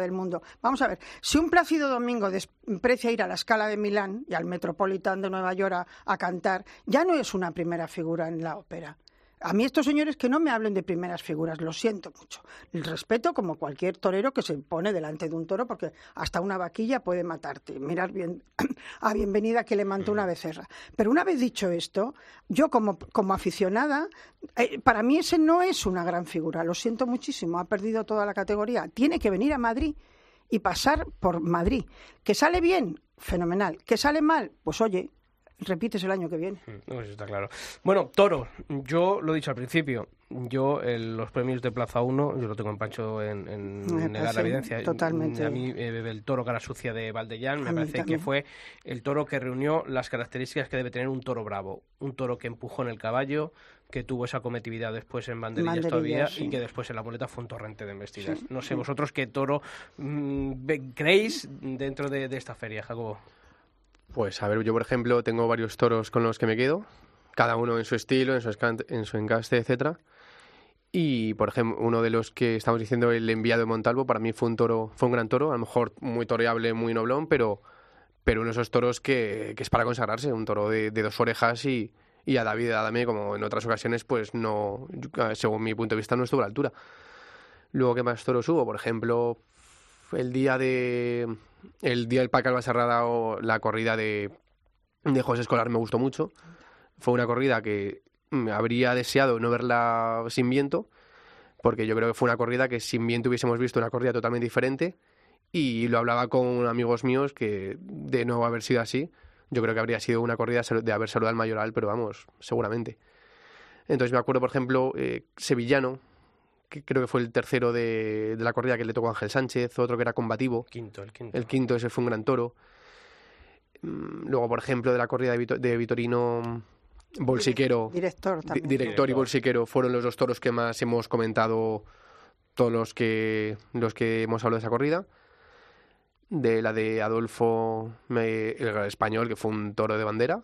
Vamos a ver, si un Plácido Domingo desprecia ir a la escala de Milán y al Metropolitan de Nueva York a cantar, ya no es una primera figura en la ópera. A mí estos señores que no me hablen de primeras figuras, lo siento mucho. El respeto como cualquier torero que se pone delante de un toro porque hasta una vaquilla puede matarte. Mirar bien a Bienvenida que le mantó una becerra. Pero una vez dicho esto, yo como, como aficionada, eh, para mí ese no es una gran figura. Lo siento muchísimo, ha perdido toda la categoría. Tiene que venir a Madrid y pasar por Madrid. Que sale bien, fenomenal. Que sale mal, pues oye, repites el año que viene. Mm, no, eso está claro. Bueno, Toro, yo lo he dicho al principio, yo el- los premios de Plaza 1, yo lo tengo en Pancho en, negar la evidencia. totalmente. A mí eh, el toro cara sucia de Valdellán me parece que fue el toro que reunió las características que debe tener un toro bravo. Un toro que empujó en el caballo, que tuvo esa cometividad después en banderillas, Banderillas, todavía sí. y que después en la muleta fue un torrente de embestidas. no sé vosotros qué toro mm, creéis dentro de, de esta feria, Jacobo. Pues a ver, yo por ejemplo tengo varios toros con los que me quedo, cada uno en su estilo, en su, en su encaste, etcétera. Y por ejemplo, uno de los que estamos diciendo, el enviado de Montalvo, para mí fue un toro, fue un gran toro, a lo mejor muy toreable, muy noblón, pero, pero uno de esos toros que, que es para consagrarse, un toro de, dos orejas y, y a David Adame, como en otras ocasiones, pues no, según mi punto de vista, no estuvo a la altura. Luego, ¿qué más toros hubo? Por ejemplo, el día de el día del Paca Albacerrada o la corrida de, de José Escolar me gustó mucho. Fue una corrida que me habría deseado no verla sin viento, porque yo creo que fue una corrida que sin viento hubiésemos visto una corrida totalmente diferente. Y lo hablaba con amigos míos que de no haber sido así, yo creo que habría sido una corrida de haber saludado al mayoral, pero vamos, seguramente. Entonces me acuerdo, por ejemplo, eh, Sevillano, que creo que fue el tercero de, de, la corrida que le tocó a Ángel Sánchez, otro que era combativo. Quinto, el quinto. El quinto, ese fue un gran toro. Mm, Luego, por ejemplo, de la corrida de, Vito, de Vitorino Bolsiquero. Director también. Director y Bolsiquero fueron los dos toros que más hemos comentado todos los que, los que hemos hablado de esa corrida. De la de Adolfo, el español, que fue un toro de bandera.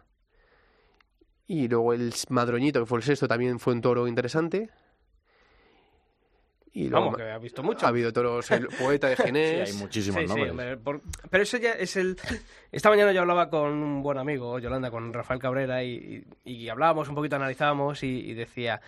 Y luego el Madroñito, que fue el sexto, también fue un toro interesante. Y luego, Vamos, que ha visto mucho. Ha habido toros, el poeta de Genés. sí, hay muchísimos sí, nombres. Sí, hombre, por... pero eso ya es el... Esta mañana yo hablaba con un buen amigo, Yolanda, con Rafael Cabrera, y, y, y hablábamos un poquito, analizábamos, y, y decía...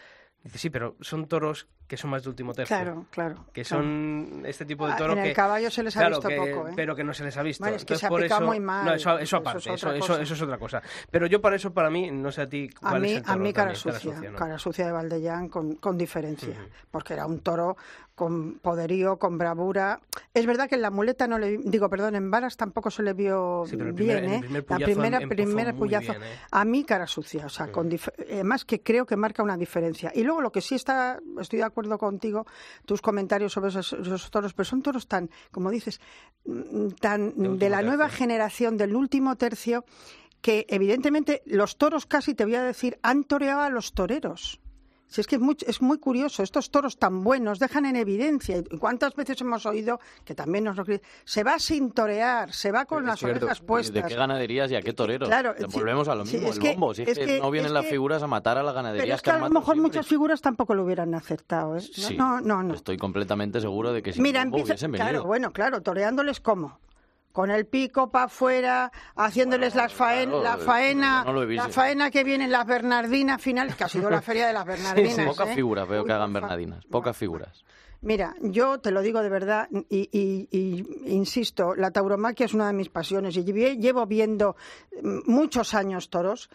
Dice, sí, pero son toros que son más de último tercio. Claro, claro. Que son claro. este tipo de toros en que... el caballo se les ha claro, visto que, poco, ¿eh? Pero que no se les ha visto. Vale, es que Entonces, se ha por eso, muy mal. No, eso, eso aparte, eso es, eso, eso, eso, es otra cosa. Pero yo para eso, para mí, no sé a ti cuál a mí, es el toro A mí cara también, sucia, cara sucia, ¿no? cara sucia de Valdellán con, con diferencia, Ujú. porque era un toro con poderío, con bravura. Es verdad que en la muleta no le digo, perdón, en varas tampoco se le vio Sí, bien, ¿eh? primer la primera, empezó primer muy puyazo. bien, ¿eh? A mí cara sucia, o sea, con dif- además que creo que marca una diferencia. Y luego lo que sí está, estoy de acuerdo contigo, tus comentarios sobre esos, esos toros, pero son toros tan, como dices, mm, tan de, la nueva generación, del último tercio, que evidentemente los toros casi, te voy a decir, han toreado a los toreros. Si es que es muy, es muy curioso, estos toros tan buenos dejan en evidencia, y cuántas veces hemos oído, que también nos lo se va sin torear, se va con Es las cierto. orejas ¿De puestas. qué ganaderías y a qué toreros? Claro, Te sí, Volvemos a lo sí, mismo, es el que- bombo. Si es, que, que- no vienen las figuras a matar a las Pero ganaderías es que a lo mejor siempre. muchas figuras tampoco lo hubieran acertado, ¿eh? No, Sí, no, no, no. Estoy completamente seguro de que si Mira, bombo empieza, hubiesen venido. claro, bueno, claro, toreándoles cómo. Con el pico para afuera, haciéndoles las faen- claro, la faena, no la faena que viene en las Bernardinas finales, que ha sido la feria de las Bernardinas. Pocas ¿eh? figuras veo que hagan Bernardinas. Pocas figuras. Mira, yo te lo digo de verdad y, y- y insisto, la tauromaquia es una de mis pasiones y llevo viendo mm, muchos años toros.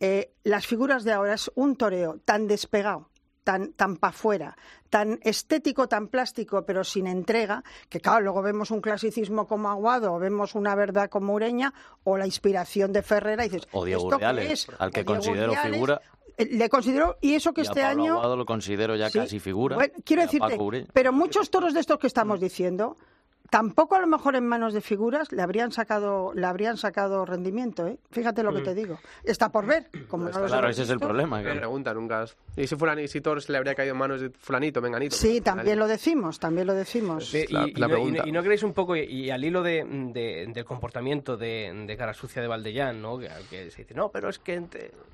Eh, las figuras de ahora es un toreo tan despegado, tan, tan para afuera, tan estético, tan plástico, pero sin entrega, que claro, luego vemos un clasicismo como Aguado, o vemos una verdad como Ureña, o la inspiración de Ferrera, y dices, O Diego ¿esto qué Urdiales, es? al que considero Urdiales, figura. eh, Le considero, y eso que Y a este Pablo año... Aguado lo considero ya Sí. casi figura. Bueno, quiero decirte, pero muchos toros de estos que estamos diciendo, tampoco a lo mejor en manos de figuras le habrían sacado, le habrían sacado rendimiento, ¿eh? Fíjate lo que te digo. Está por ver. Como no los Claro, ese es el problema. Me que- pregunta nunca. ¿Y si fulan y si Thor se le habría caído en manos de fulanito, menganito? Sí, Pues, también lo decimos, también lo decimos. Sí, la- y, la no, y no- no creéis un poco, y, y al hilo de, de- del comportamiento de, de cara sucia de Valdellán, ¿no? Que, que se dice, no, pero es que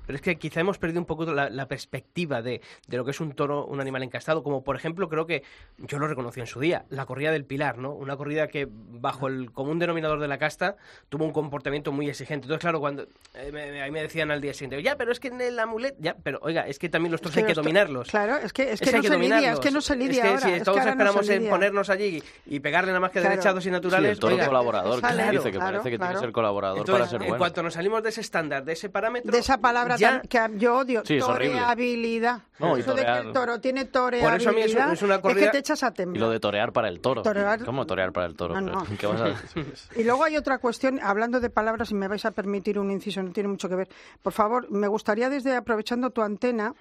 pero es que quizá hemos perdido un poco la, la perspectiva de, de lo que es un toro, un animal encastado, como por ejemplo, creo que yo lo reconocí en su día, la corrida del Pilar, ¿no? Una corrida que bajo el común denominador de la casta tuvo un comportamiento muy exigente. Entonces, claro, cuando eh, me, me- ahí me decían al día siguiente, ya, pero es que en el amulet, ya, pero oiga, es que también los toros hay que los to- dominarlos. Claro, es que, es Es que que no hay que se lidia, es que no se lidia Es que ahora. si es que todos no esperamos se en ponernos allí y pegarle nada más que Claro. derechados y Sí, naturales, el toro oiga, colaborador, que Claro, dice, que claro, parece que tiene que ser colaborador Entonces, para ser en bueno. cuanto nos salimos de ese estándar, de ese parámetro, De esa palabra ya, tan- que yo odio, Sí, es toreabilidad. No, y eso de que el toro tiene Por eso a mí toreabilidad, es- es una que corrida- te echas a Y temblar. lo de torear para el toro. ¿Cómo torear para el toro? No, no. ¿Qué vas a decir? Y luego hay otra cuestión, hablando de palabras, y me vais a permitir un inciso, no tiene mucho que ver. Por favor, me gustaría desde aprovechando tu antena,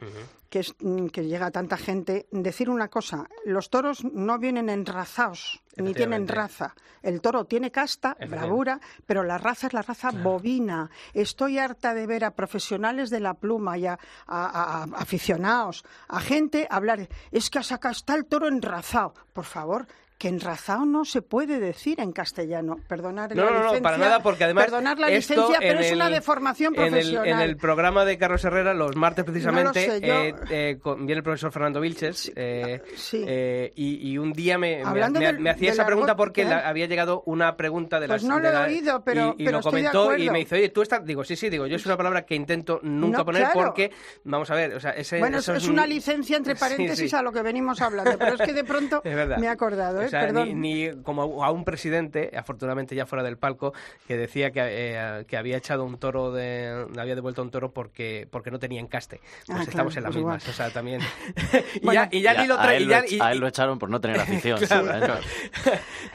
que, es, mm, que llega a tanta gente, decir una cosa. Los toros no vienen enrazados, ni tienen raza. El toro tiene casta, bravura, pero la raza es la raza bovina. Estoy harta de ver a profesionales de la pluma y a, a- a- a aficionados, a gente hablar, es que a saca está el toro enrazado. Por favor, que enrazado no se puede decir en castellano. Perdonar No, la no, no, licencia. para nada, porque además. Perdonar la esto licencia, en pero es una el- deformación en el- profesional. En el, programa de Carlos Herrera, los martes precisamente, No lo sé, yo- eh, eh, con- viene el profesor Fernando Vilches. eh, sí. eh, y, y un día me, me- me- del- me hacía esa pregunta argot, porque ¿eh? la- había llegado una pregunta de Pues las. no lo he oído, pero- y, y pero lo estoy de comentó y me dice, oye, tú estás. Digo, sí, sí, digo, yo es una palabra que intento nunca No, poner claro. porque, vamos a ver, o sea, ese, Bueno, eso es, una un- licencia entre Sí, paréntesis sí. a lo que venimos hablando, pero es que de pronto me he acordado, ¿eh? O sea, Perdón. Ni, ni como a un presidente, afortunadamente ya fuera del palco, que decía que, eh, que había echado un toro, de, había devuelto un toro porque, porque no tenía encaste. Pues Ah, estamos claro, en las pues mismas, igual. o sea, también. y, ya, y ya Y ni lo a él y lo ya- ech- y- a él lo echaron por no tener afición. Claro. ¿sabes?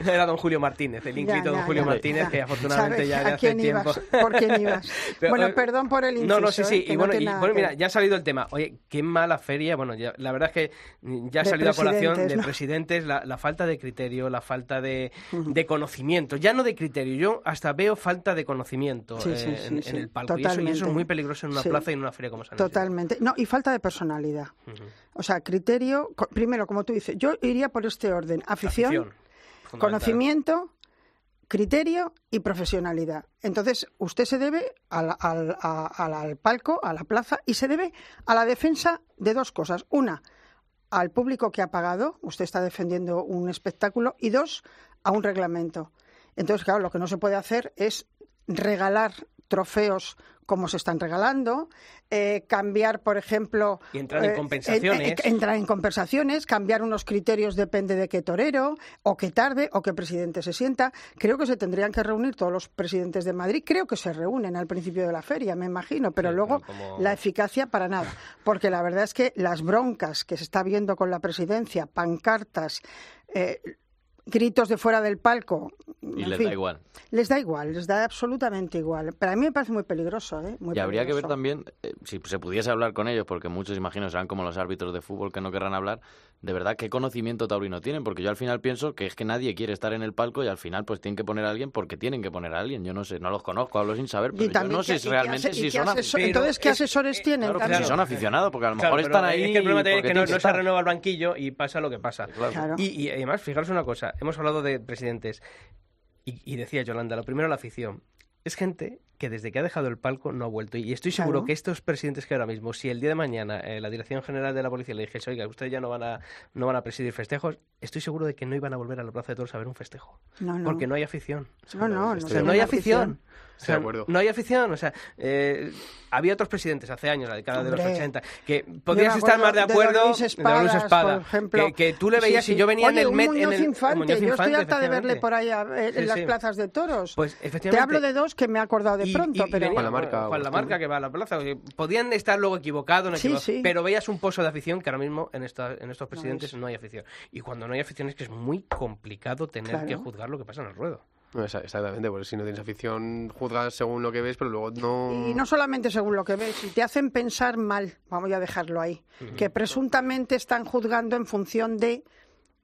Era don Julio Martínez, el ínclito don Julio ya, Martínez, ya. que afortunadamente ¿Sabes ya de a hace quién tiempo. ibas? ¿Por quién ibas? Pero, bueno, eh, perdón por el No, no, sí, inciso, sí. ¿eh? Y no bueno, y, nada bueno, que mira, ya ha salido el tema. Oye, qué mala feria. Bueno, ya- la verdad es que ya ha salido a colación de ¿no? presidentes la, la falta de criterio, la falta de, de conocimiento. Ya no de criterio, yo hasta veo falta de conocimiento Sí, eh, sí, sí, en, el palco. Y eso, y eso es muy peligroso en una plaza y en una feria como San. Totalmente. No, y falta de personalidad. O sea, criterio, primero, como tú dices, yo iría por este orden. Afición, conocimiento, criterio y profesionalidad. Entonces, usted se debe al, al- al- al palco, a la plaza, y se debe a la defensa de dos cosas. Una, al público que ha pagado, usted está defendiendo un espectáculo, y dos, a un reglamento. Entonces, claro, lo que no se puede hacer es regalar trofeos como se están regalando, eh, cambiar, por ejemplo... Y entrar en eh, compensaciones. eh, entrar en compensaciones, cambiar unos criterios depende de qué torero, o qué tarde, o qué presidente se sienta. Creo que se tendrían que reunir todos los presidentes de Madrid. Creo que se reúnen al principio de la feria, me imagino, pero Sí, luego como- la eficacia para nada. Porque la verdad es que las broncas que se está viendo con la presidencia, pancartas, eh, gritos de fuera del palco... Y en les fin, da igual. Les da igual, les da absolutamente igual. Pero a mí me parece muy peligroso, ¿eh? Muy y habría que ver también, eh, si se pudiese hablar con ellos, porque muchos, imagino, serán como los árbitros de fútbol que no querrán hablar, de verdad, qué conocimiento taurino tienen, porque yo al final pienso que es que nadie quiere estar en el palco y al final pues tienen que poner a alguien porque tienen que poner a alguien. Yo no sé, no los conozco, hablo sin saber, pero yo no sé si realmente si son aficionados. Entonces, ¿qué es- asesores tienen? Si son aficionados, porque a lo Claro, mejor están ahí Es que el problema es que no, se renueva el banquillo y pasa lo que pasa. Claro. Y, y además, fijaros una cosa, hemos hablado de presidentes y, y decía Yolanda, lo primero la afición. Es gente que desde que ha dejado el palco no ha vuelto. Y estoy seguro Claro. que estos presidentes que ahora mismo, si el día de mañana eh, la Dirección General de la Policía le dijese, oiga, ustedes ya no van, a, no van a presidir festejos, estoy seguro de que no iban a volver a la Plaza de Toros a ver un festejo. No, no. Porque no hay afición. No, no, no O sea, tiene no hay afición. O sea, de acuerdo. no hay afición. O sea, eh, había otros presidentes hace años, la década de los Hombre. 80, que me estar más de acuerdo Luis de Espadas, Luis Espada, por ejemplo. que, que tú le veías sí. y yo venía Oye, en el Met Muñoz en el Infante. Muñoz Yo estoy harta de verle efectivamente. por ahí a- en Sí, las sí. plazas de toros. Pues Te efectivamente. hablo de dos que me he acordado de Y- pronto, y- y pero Juan Lamarca, Juan o Lamarca que va a la plaza. Podían estar luego equivocados, no Sí, equivocados, sí. pero veías un pozo de afición que ahora mismo en, esta, en estos presidentes es. no, hay afición. Y cuando no hay afición es que es muy complicado tener Claro. que juzgar lo que pasa en el ruedo. No, Exactamente, porque si no tienes afición, juzgas según lo que ves, pero luego no... Y no solamente según lo que ves, y te hacen pensar mal, vamos a dejarlo ahí, que presuntamente están juzgando en función de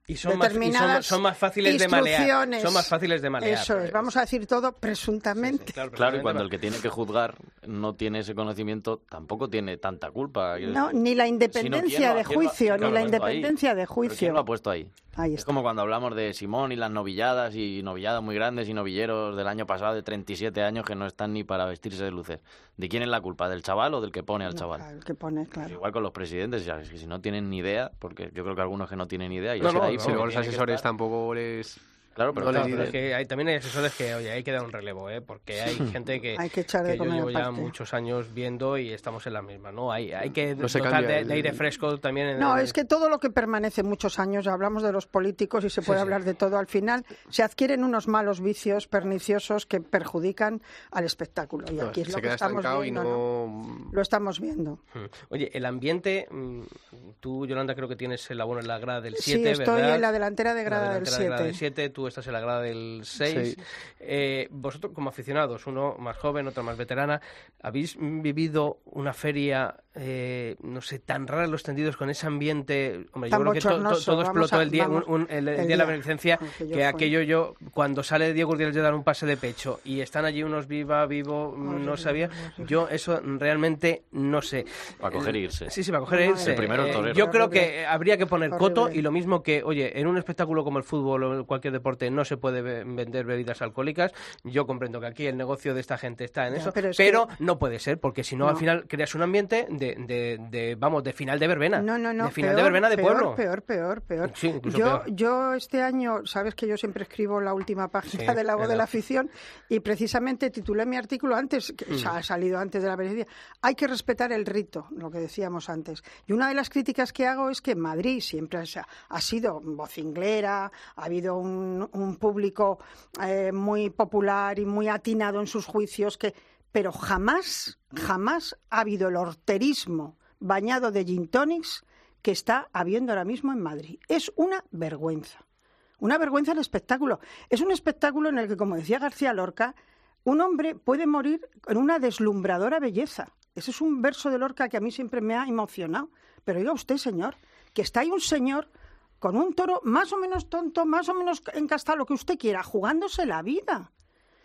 Y son, más, y son, determinadas son más fáciles de malear. Son más fáciles de malear. Eso es, pues. vamos a decir todo Sí, sí, presuntamente. claro, Claro, y cuando el que tiene que juzgar no tiene ese conocimiento, tampoco tiene tanta culpa. No, ni la independencia ¿quién lo- de juicio, ni la ha puesto ahí? independencia de ¿Pero ¿Quién juicio. lo ha puesto ahí? Ahí Es como cuando hablamos de Simón y las novilladas y novilladas muy grandes y novilleros del año pasado de 37 años que no están ni para vestirse de luces. ¿De quién es la culpa? ¿Del chaval o del que pone al No, chaval? claro, el que pone, Pues igual con los presidentes, ya, es que si no tienen ni idea, porque yo creo que algunos que no tienen ni idea, y no, ahí, no, Si luego los asesores estar- tampoco les... Claro, pero no les claro, Pero dicen. es que hay, también hay asesores que, oye, hay que dar un relevo, ¿eh? Porque hay gente que, Hay que echar de yo comer llevo ya muchos años viendo y estamos en la misma, ¿no? Hay, hay que No se dotar cambia de, el- de aire fresco también. En No, el- es que todo lo que permanece muchos años, hablamos de los políticos y se puede sí. hablar de todo, al final se adquieren unos malos vicios perniciosos que perjudican al espectáculo. Y no, aquí es lo que estamos viendo. y ¿no? no... Lo estamos viendo. Mm. Oye, el ambiente, mm, tú, Yolanda, creo que tienes el abono en la grada del Sí, 7, estoy ¿verdad? en la delantera de La grada del delantera de grada del 7. 7, tú estás en la grada del 6. Seis. Eh, vosotros, como aficionados, uno más joven, otra más veterana, ¿habéis vivido una feria, eh, no sé, tan rara en los tendidos con ese ambiente? Hombre, yo creo que to- to- bochornoso, todo explotó a- el día, vamos, un- un- el, el el día de la beneficencia, que aquello yo, cuando sale Diego Urdiales de dar un pase de pecho y están allí unos viva, vivo, mm, no sabía, yo eso realmente no sé. Para coger e irse. Sí, sí, para coger e No, irse. El primero Eh, torero. yo creo que habría que poner coto y lo mismo que, oye, en un espectáculo como el fútbol o cualquier deporte no se puede ve- vender bebidas alcohólicas. Yo comprendo que aquí el negocio de esta gente está en Ya, eso, pero pero, es que- no puede ser, porque si no, al final creas un ambiente de, de, de, vamos, de final de verbena. No, no, no. De final peor, de verbena de peor, pueblo. Peor, peor, peor. Sí, incluso yo, peor. yo este año, sabes que yo siempre escribo la última página Sí, de la voz de la afición y precisamente titulé mi artículo antes, que Mm. ha salido antes de la beneficia, hay que respetar el rito, lo que decíamos antes. Y una de las críticas que hago es que en Madrid siempre ha, ha sido vocinglera, ha habido un, un público eh, muy popular y muy atinado en sus juicios, que, pero jamás, jamás ha habido el horterismo bañado de gin tonics que está habiendo ahora mismo en Madrid. Es una vergüenza. Una vergüenza el espectáculo. Es un espectáculo en el que, como decía García Lorca, un hombre puede morir en una deslumbradora belleza. Ese es un verso de Lorca que a mí siempre me ha emocionado. Pero diga usted, señor, que está ahí un señor con un toro más o menos tonto, más o menos encastado, lo que usted quiera, jugándose la vida.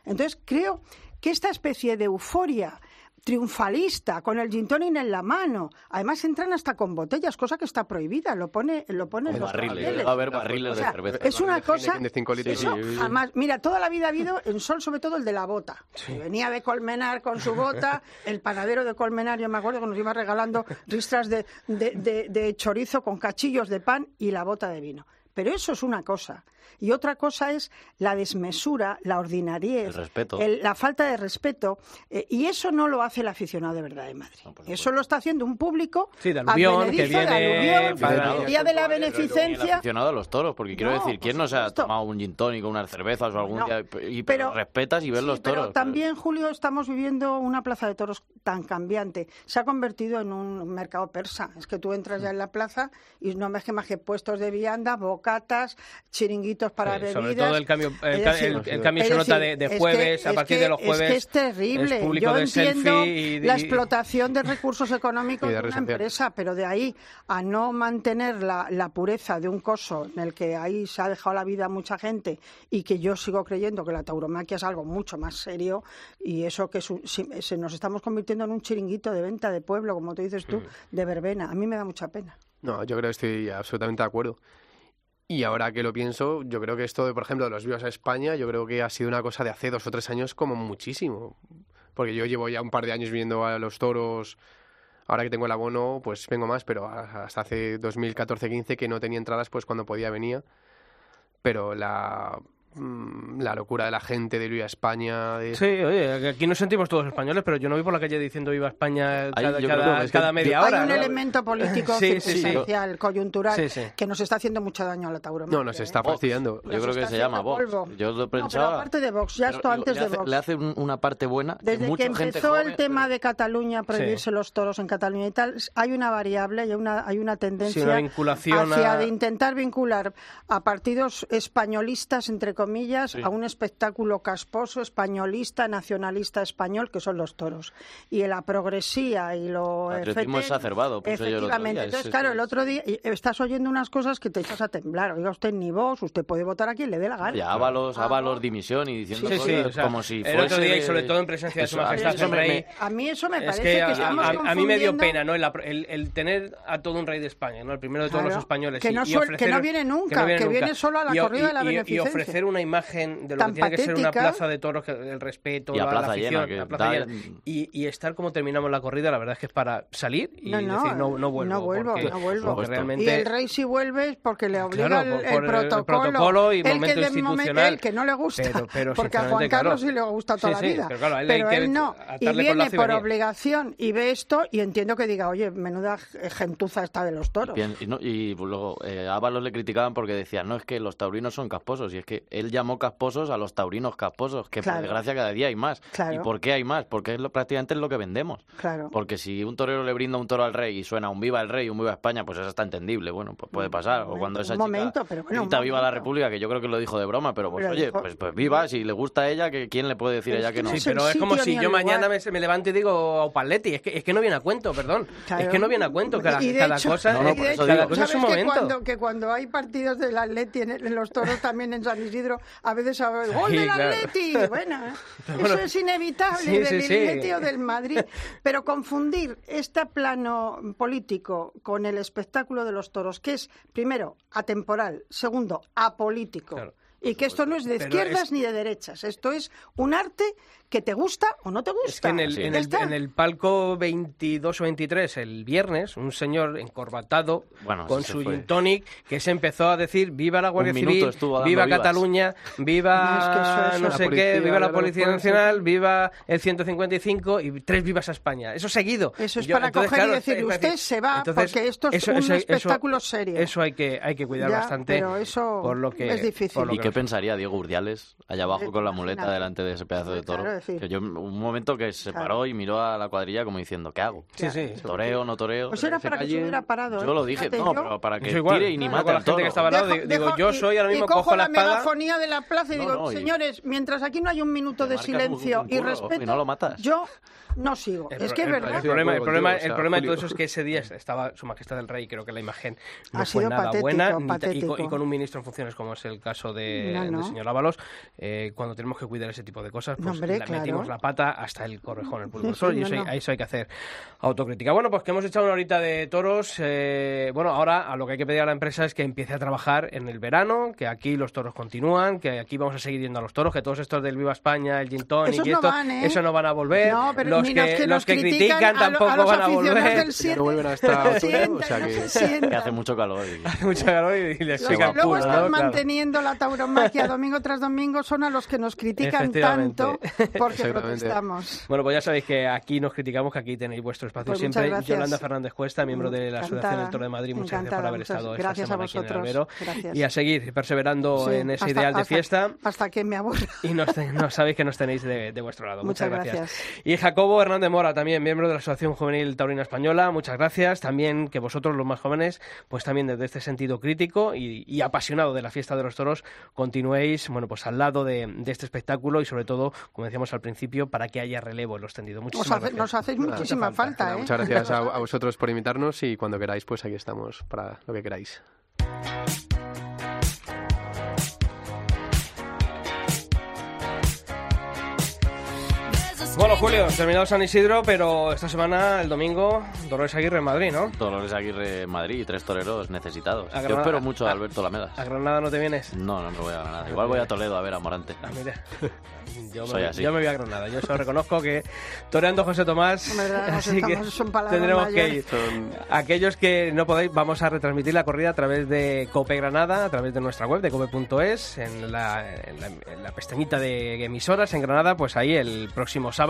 Entonces creo que esta especie de euforia triunfalista, con el gin tonic en la mano. Además entran hasta con botellas, cosa que está prohibida, lo pone, lo pone en los Barriles, a haber barriles O sea, de cerveza. es una cosa de cinco litros. eso Sí, sí, sí. jamás. Mira, toda la vida ha habido en Sol, sobre todo el de la bota. Venía de Colmenar con su bota, el panadero de Colmenar, yo me acuerdo que nos iba regalando ristras de, de- de- de chorizo con cachillos de pan y la bota de vino. Pero eso es una cosa. Y otra cosa es la desmesura, la ordinariez, El respeto. el- la falta de respeto. eh, y eso no lo hace el aficionado de verdad de Madrid. eso lo está haciendo un público Sí, de aluvión, que advenedizo, de viene aluvión, para- el día de la El beneficencia. aficionado a los toros, porque quiero No, decir, ¿quién no se ha tomado un gin tónico, unas cervezas o algún No, día y pero- respetas y ves Sí, los toros? Pero también, Julio, estamos viviendo una plaza de toros tan cambiante. Se ha convertido en un mercado persa. Es que tú entras ya en la plaza y no que más que puestos de vianda, bocatas, chiringuitos para Sí, bebidas. sobre todo el cambio, el, decir, el- el cambio se nota de, de es jueves, que- a partir que- de los jueves. Es que es terrible. es Yo entiendo y, la explotación de recursos económicos de de una empresa, pero de ahí a no mantener la, la pureza de un coso en el que ahí se ha dejado la vida a mucha gente y que yo sigo creyendo que la tauromaquia es algo mucho más serio y eso que su- si- se nos estamos convirtiendo en un chiringuito de venta de pueblo, como tú dices tú, de verbena. A mí me da mucha pena. No, yo creo que estoy absolutamente de acuerdo. Y ahora que lo pienso, yo creo que esto, de, por ejemplo, de los vivos a España, yo creo que ha sido una cosa de hace dos o tres años como muchísimo. Porque yo llevo ya un par de años viendo a los toros. Ahora que tengo el abono, pues vengo más, pero hasta hace 2014-15 que no tenía entradas, pues cuando podía venía. Pero la, mm, la locura de la gente de Viva España. De... Sí, oye, aquí nos sentimos todos españoles, pero yo no voy por la calle diciendo viva España cada, yo cada- creo que es que cada yo- media Hay hora. un ¿no? elemento político Sí, sí, sí. circunstancial, coyuntural, Sí, sí. que nos está haciendo mucho daño a la tauromaquia. No, nos está ¿eh? fastidiando. Yo creo que se llama Vox. polvo. Yo lo No, pero pensaba. aparte de Vox, ya pero esto antes de Vox. le hace un- una parte buena. Desde mucha que gente empezó el tema de Cataluña, prohibirse los toros en Cataluña y tal, hay una variable, hay una, hay una tendencia una vinculación hacia a- de intentar vincular a partidos españolistas, entre comillas, a un espectáculo casposo, españolista, nacionalista español, que son los toros. Y la progresía y lo... Exacerbado, el Efectivamente. Entonces, es- claro, el otro día estás oyendo unas cosas que te echas a temblar. Oiga usted, ni vos, usted puede votar a quien le dé la gana. Y Ábalos, Ábalos, dimisión y diciendo Sí, sí, cosas o sea, como si el fuese otro día y sobre todo en presencia de su majestad eso el me- rey. me- A mí eso me Es parece que que, a, estamos a- a mí me dio confundiendo- pena, ¿no? El, el- el tener a todo un rey de España, ¿no? El primero de todos Claro, los españoles. que no y suel- ofrecer- que no viene nunca, viene que viene solo a la Y- corrida de la y- y- Y beneficencia. Una imagen de lo Tan que tiene que ser una patética. plaza de toros, que- el respeto, Y a la, plaza la afición, llena, que la plaza da- llena. Y, y estar como terminamos la corrida, la verdad es que es para salir y No, no, decir, no, no vuelvo. no vuelvo, porque, no vuelvo. porque Y realmente... Y el rey si vuelve es porque le obliga Claro, el, por- el por el- protocolo. protocolo y el que momento momen- institucional. el que no le gusta. Pero- pero, porque a Juan Carlos claro. sí le gusta toda Sí, la sí, vida. pero claro, él pero que él no. Y viene por obligación y ve esto y entiendo que diga, oye, menuda gentuza esta de los toros. Bien, y, no- y luego eh, a Ábalos le criticaban porque decían, no, es que los taurinos son casposos. Y es que él llamó casposos a los taurinos casposos, que Claro. por desgracia cada día hay más. Claro. ¿Y por qué hay más? Porque es lo, prácticamente es lo que vendemos. Claro. Porque si un torero le brinda un toro al rey y suena un viva el rey, un viva España, pues eso está entendible. Bueno, pues puede pasar. O cuando esa un chica momento, pero bueno, grita viva la. República, que yo creo que lo dijo de broma, pero pues Pero oye, dijo- pues, pues viva, si le gusta a ella, que ¿quién le puede decir a ella que no? Sí, pero es como si yo mañana me, me levanto y digo a Paletti. Es que, es que no viene a cuento, perdón. Claro. Es que no viene a cuento. Cada, Y de cada hecho- cosa, No, no, digo. es ¿sabes un que momento. cuando, que cuando hay partidos del Atleti en los toros también en San Isidro, a veces a ver, gol Sí, del claro. Atleti. Bueno. Bueno, eso es inevitable sí, del sí, sí. Atleti o del Madrid. Pero confundir este plano político con el espectáculo de los toros, que es, primero, atemporal, segundo, apolítico. Claro. Y que esto no es de izquierdas es- ni de derechas. Esto es un arte que te gusta o no te gusta. Es que en el, Sí. en, el, en el palco 22 o 23, el viernes, un señor encorbatado Bueno, con su se fue. gin tonic que se empezó a decir viva la Guardia Civil, viva vivas. Cataluña, viva No, es que eso- eso- no La sé qué, policía, viva la Policía. Nacional, viva el 155 y tres vivas a España. Eso seguido. Eso es Yo- para entonces, coger y decir, usted decir, se va, entonces, porque esto es un espectáculo serio. Eso hay que, hay que cuidar Ya, bastante. pero eso por lo que, es difícil. por lo ¿Y que qué pensaría Diego Urdiales allá abajo con la muleta delante de ese pedazo de toro? Claro, decir. Que yo, un momento que se Claro. paró y miró a la cuadrilla como diciendo, ¿qué hago? Sí, sí. ¿Toreo, no toreo? Pues era para que se hubiera parado. Yo ¿eh? lo dije, Fíjate, no, pero para que tire y ni mate con la al gente toro. que estaba al lado, Dejo- digo, yo soy ahora mismo cojo cojo la la espada. megafonía de la plaza y No, digo, no, y- señores, mientras aquí no hay un minuto de silencio un y respeto, y no lo matas. yo no sigo. El es que es el- verdad. El problema, el problema, el problema de todo eso es que ese día estaba Su Majestad el Rey, creo que la imagen no Ha fue sido nada patético, buena, y, patético. con, y con un ministro en funciones como es el caso de, No, no. del señor Ábalos, eh, cuando tenemos que cuidar ese tipo de cosas, pues hombre, la- claro. metimos la pata hasta el correjón, el pulpo del Sí, y eso, hay- no. a eso hay que hacer autocrítica. Bueno, pues que hemos echado una horita de toros, eh, bueno, ahora a lo que hay que pedir a la empresa es que empiece a trabajar en el verano, que aquí los toros continúan, que aquí vamos a seguir yendo a los toros, que todos estos del Viva España, el Gin y no esto, van, ¿eh? eso no van a volver, No, pero los ni que, los que, los que critican, a lo- tampoco a los van a aficionados volver. del no vuelven hasta sientan, o sea no que-. Que hace mucho calor. y- Hace mucha calor y les Los que luego están ¿no? Claro. manteniendo la tauromaquia domingo tras domingo son a los que nos critican tanto porque protestamos. Bueno, pues ya sabéis que aquí nos criticamos, que aquí tenéis vuestro espacio Pues siempre. Yolanda Fernández Cuesta, miembro de la Asociación del Toro de Madrid, muchas gracias por haber estado gracias esta a semana aquí en el vosotros, albero. Y a seguir perseverando Sí, en ese hasta- ideal de hasta- fiesta. Hasta que me aburra. Y nos, nos sabéis que nos tenéis de, de vuestro lado. Muchas, Muchas gracias. gracias. Y Jacobo Hernández Mora, también miembro de la Asociación Juvenil Taurina Española, muchas gracias. También que vosotros, los más jóvenes, pues también desde este sentido crítico y, y apasionado de la fiesta de los toros, continuéis bueno, pues al lado de, de este espectáculo y sobre todo, como decíamos al principio, para que haya relevo en los tendidos. Os Muchísimas hace- gracias. nos hacéis muchísima falta, ¿eh? Muchas gracias a, a vosotros por invitarnos y cuando queráis, pues aquí estamos para lo que queráis. Bueno, Julio, terminado San Isidro, pero esta semana, el domingo, Dolores Aguirre en Madrid, ¿no? Dolores Aguirre en Madrid y tres toreros necesitados. A Yo Granada- espero mucho a Alberto Lamedas. ¿A Granada no te vienes? No, no me voy a Granada. Igual voy a Toledo a ver a Morante. Ah, mira. Yo Soy me, así. yo me voy a Granada. Yo solo reconozco que toreando José Tomás, nos así que son palabras tendremos que mayores. ir. Aquellos que no podáis, vamos a retransmitir la corrida a través de Cope Granada, a través de nuestra web de cope.es, en la, en, la, en la pestañita de emisoras en Granada, pues ahí el próximo sábado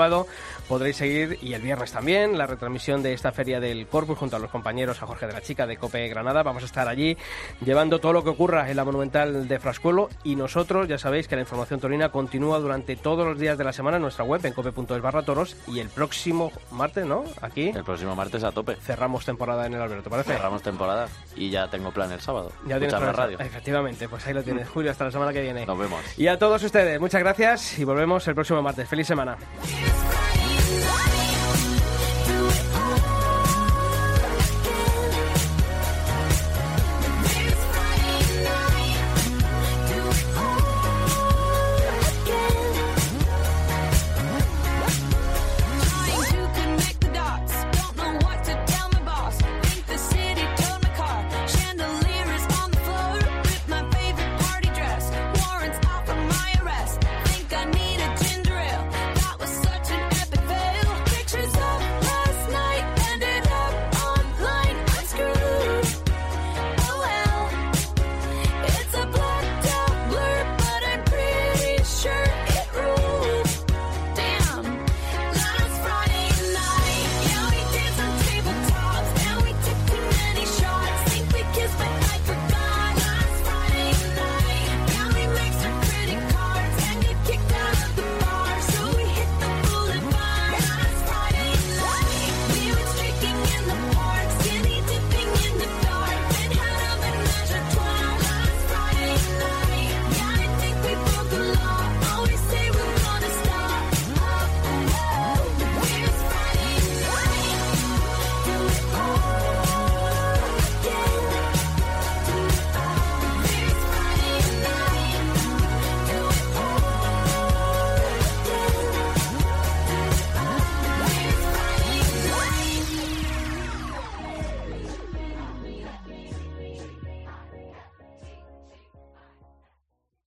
podréis seguir, y el viernes también, la retransmisión de esta feria del Corpus junto a los compañeros, a Jorge de la Chica de Cope Granada. Vamos a estar allí llevando todo lo que ocurra en la Monumental de Frascuelo y nosotros ya sabéis que la información torina continúa durante todos los días de la semana en nuestra web en cope.es barra toros y el próximo martes, ¿no? Aquí El próximo martes a tope. cerramos temporada en el Alberto, ¿parece? Cerramos temporada y ya tengo plan el sábado. Ya tienes planes. radio. Efectivamente, pues ahí lo tienes. Julio, hasta la semana que viene. Nos vemos. Y a todos ustedes, muchas gracias y volvemos el próximo martes. Feliz semana.